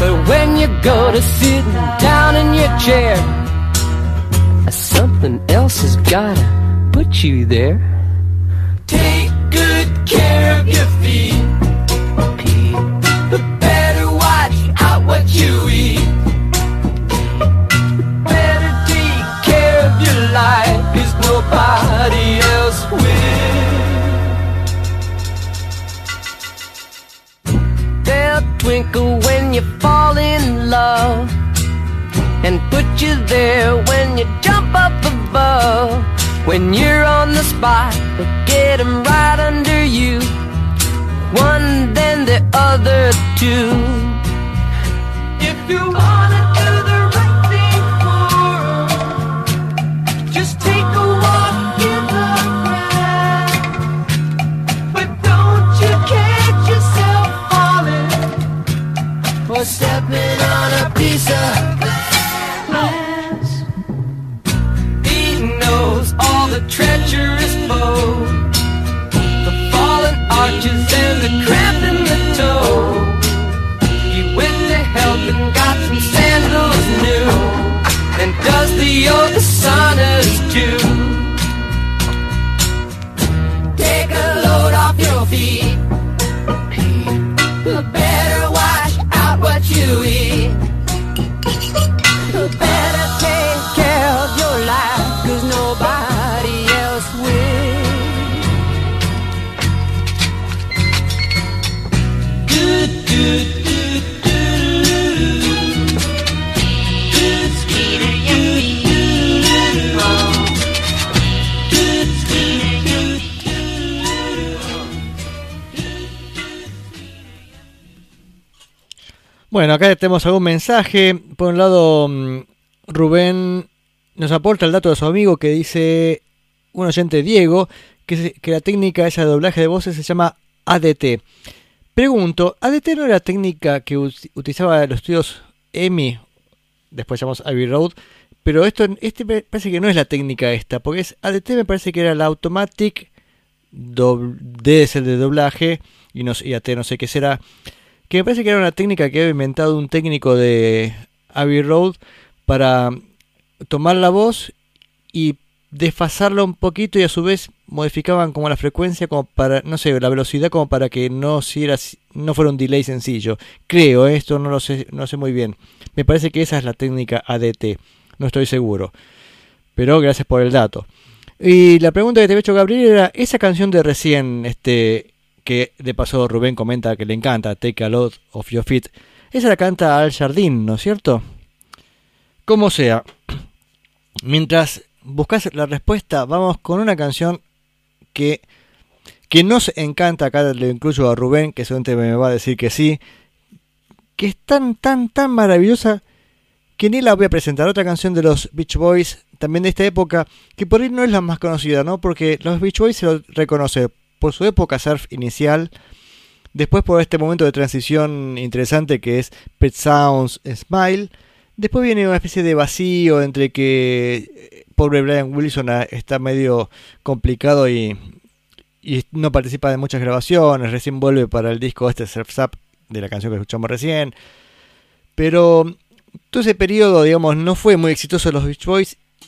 But when you go to sitting down in your chair, something else has gotta put you there. Take good care of your feet. Better watch out what you eat. Better take care of your nobody else will. They'll twinkle love and put you there when you jump up above. When you're on the spot, they get 'em right under you. One, then the other two. If you wanna the treacherous foes, the fallen arches and the cramp in the toe. He went to help and got some sandals new, and does the yoga saunas too. Bueno, acá tenemos algún mensaje. Por un lado, mm, Rubén nos aporta el dato de su amigo que dice, un oyente Diego, que, la técnica esa de doblaje de voces se llama ADT. Pregunto, ¿ADT no era la técnica que ut- utilizaba los estudios EMI, después llamamos Abbey Road? Pero esto, este parece que no es la técnica esta, porque es ADT me parece que era la Automatic, el de doblaje, y, no, y AT no sé qué será, que me parece que era una técnica que había inventado un técnico de Abbey Road para tomar la voz y desfasarla un poquito y a su vez modificaban como la frecuencia como para no sé la velocidad como para que no si era no fuera un delay sencillo. Creo ¿eh? esto no lo sé no sé muy bien. Me parece que esa es la técnica ADT no estoy seguro. Pero gracias por el dato. Y la pregunta que te había hecho Gabriel era esa canción de recién este que de paso Rubén comenta que le encanta Take a Lot of Your Feet esa la canta Al Jardín ¿no es cierto? como sea mientras buscas la respuesta, vamos con una canción que, que nos encanta. Acá le incluyo a Rubén, que seguramente me va a decir que sí. Que es tan, tan, tan maravillosa que ni la voy a presentar. Otra canción de los Beach Boys, también de esta época, que por ahí no es la más conocida, ¿no? Porque los Beach Boys se lo reconoce por su época surf inicial. Después por este momento de transición interesante que es Pet Sounds Smile. Después viene una especie de vacío entre que eh, pobre Brian Wilson ah, está medio complicado y, y no participa de muchas grabaciones. Recién vuelve para el disco este Surf's Up de la canción que escuchamos recién. Pero todo ese periodo, digamos, no fue muy exitoso los Beach Boys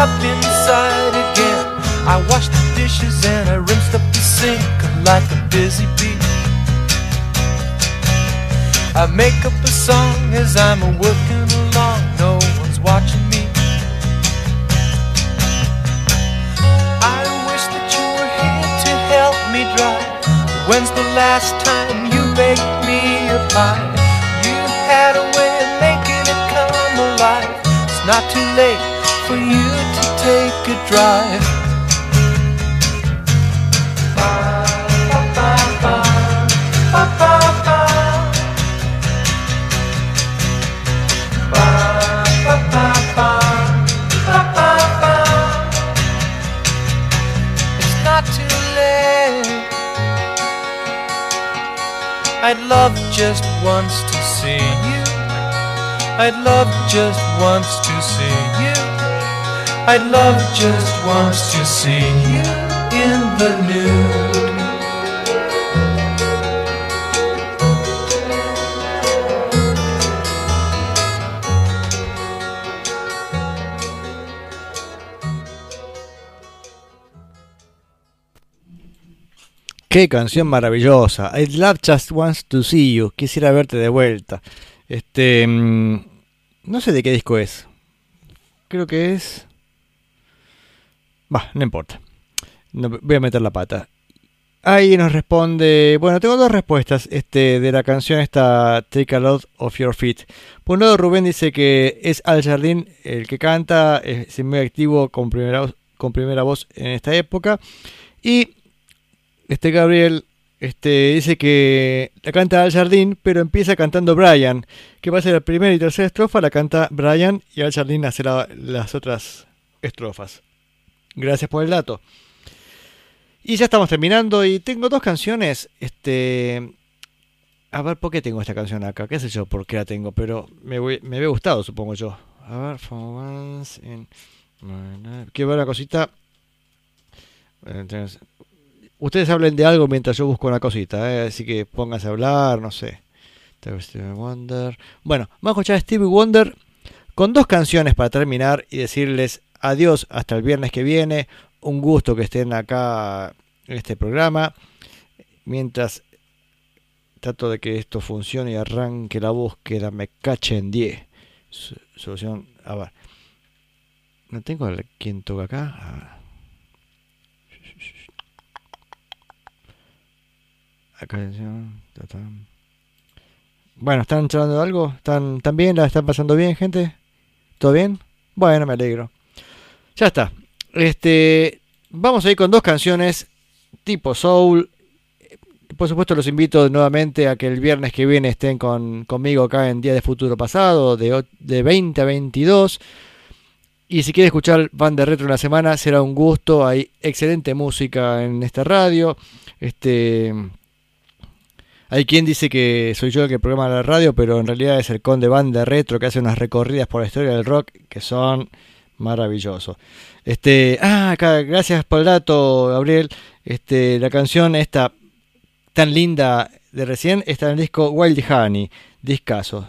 up inside again. I wash the dishes and I rinsed up the sink like a busy bee. I make up a song as I'm working along, no one's watching me. I wish that you were here to help me drive. When's the last time you baked me a pie? You had a way of making it come alive. It's not too late for you drive. It's not too late. I'd love just once to see you. I'd love just once to. I'd love just once to see you in the nude. Qué canción maravillosa. I love just wants to see you. Quisiera verte de vuelta. Este. mm, No sé de qué disco es. Creo que es. Va, no importa. No, voy a meter la pata. Ahí nos responde. Bueno, tengo dos respuestas este, de la canción esta Take a Lot of Your Feet. Por un lado, Rubén dice que es Al Jardín el que canta, es muy activo con primera, con primera voz en esta época. Y este Gabriel este, dice que la canta Al Jardín, pero empieza cantando Brian. Que pasa la primera y tercera estrofa la canta Brian y Al Jardín hace la- las otras estrofas. Gracias por el dato. Y ya estamos terminando y tengo dos canciones. Este, a ver, ¿por qué tengo esta canción acá? ¿Qué sé yo por qué la tengo? Pero me, voy- me había gustado, supongo yo. A ver, for once in. Quiero ver una cosita. Ustedes hablen de algo mientras yo busco una cosita, ¿eh? así que pónganse a hablar, no sé. Stevie Wonder. Bueno, vamos a escuchar a Stevie Wonder con dos canciones para terminar y decirles adiós hasta el viernes que viene. Un gusto que estén acá en este programa. mientras trato de que esto funcione y arranque la búsqueda, me cache en 10. Su- Solución, a ver. No tengo el- quién toca acá. A ver. Bueno, ¿están charlando algo? ¿Están, ¿Están bien? ¿La están pasando bien, gente? ¿Todo bien? Bueno, me alegro. Ya está. Este, vamos a ir con dos canciones tipo soul. Por supuesto, los invito nuevamente a que el viernes que viene estén con, conmigo acá en Día de Futuro Pasado, de, de 20 a 22. Y si quiere escuchar banda retro en la semana, será un gusto. Hay excelente música en esta radio. Este. Hay quien dice que soy yo el que programa la radio, pero en realidad es el conde banda retro que hace unas recorridas por la historia del rock que son maravillosos. Este, ah, acá, gracias por el dato, Gabriel. Este, la canción esta tan linda de recién está en el disco Wild Honey, discazo.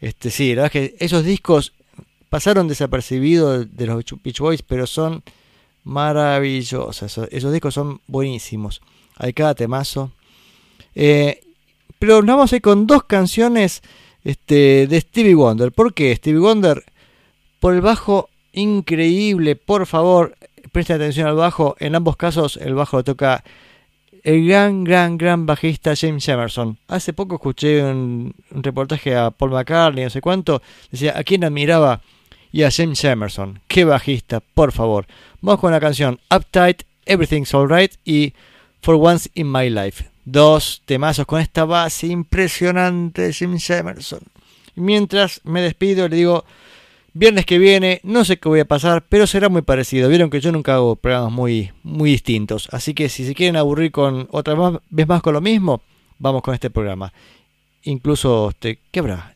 Este, sí, la verdad es que esos discos pasaron desapercibidos de los Beach Boys, pero son maravillosos. Esos, esos discos son buenísimos. Hay cada temazo. Eh, pero nos vamos a ir con dos canciones este, de Stevie Wonder. ¿Por qué? Stevie Wonder, por el bajo increíble, por favor, presten atención al bajo. En ambos casos, el bajo lo toca el gran, gran, gran bajista James Emerson. Hace poco escuché un, un reportaje a Paul McCartney, no sé cuánto. Decía, ¿a quién admiraba? Y a James Emerson. Qué bajista, por favor. Vamos con la canción Uptight, Everything's Alright y For Once in My Life. Dos temazos con esta base impresionante de James Emerson. Mientras me despido, le digo, viernes que viene, no sé qué voy a pasar, pero será muy parecido. Vieron que yo nunca hago programas muy, muy distintos. Así que si se quieren aburrir con otra vez más con lo mismo, vamos con este programa. Incluso, este, ¿qué habrá?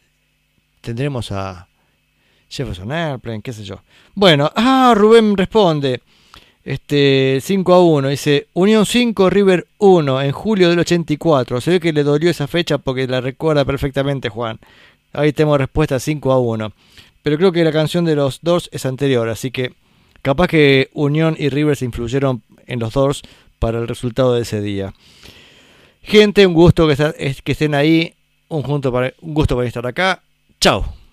Tendremos a Jefferson Airplane, qué sé yo. Bueno, ah, Rubén responde. Este 5 a 1, dice Unión 5, River 1 en julio del 84. Se ve que le dolió esa fecha porque la recuerda perfectamente Juan. Ahí tenemos respuesta 5 a 1. Pero creo que la canción de los Doors es anterior, así que capaz que Unión y River se influyeron en los Doors para el resultado de ese día. Gente, un gusto que estén ahí, un, junto para, un gusto para estar acá. Chao.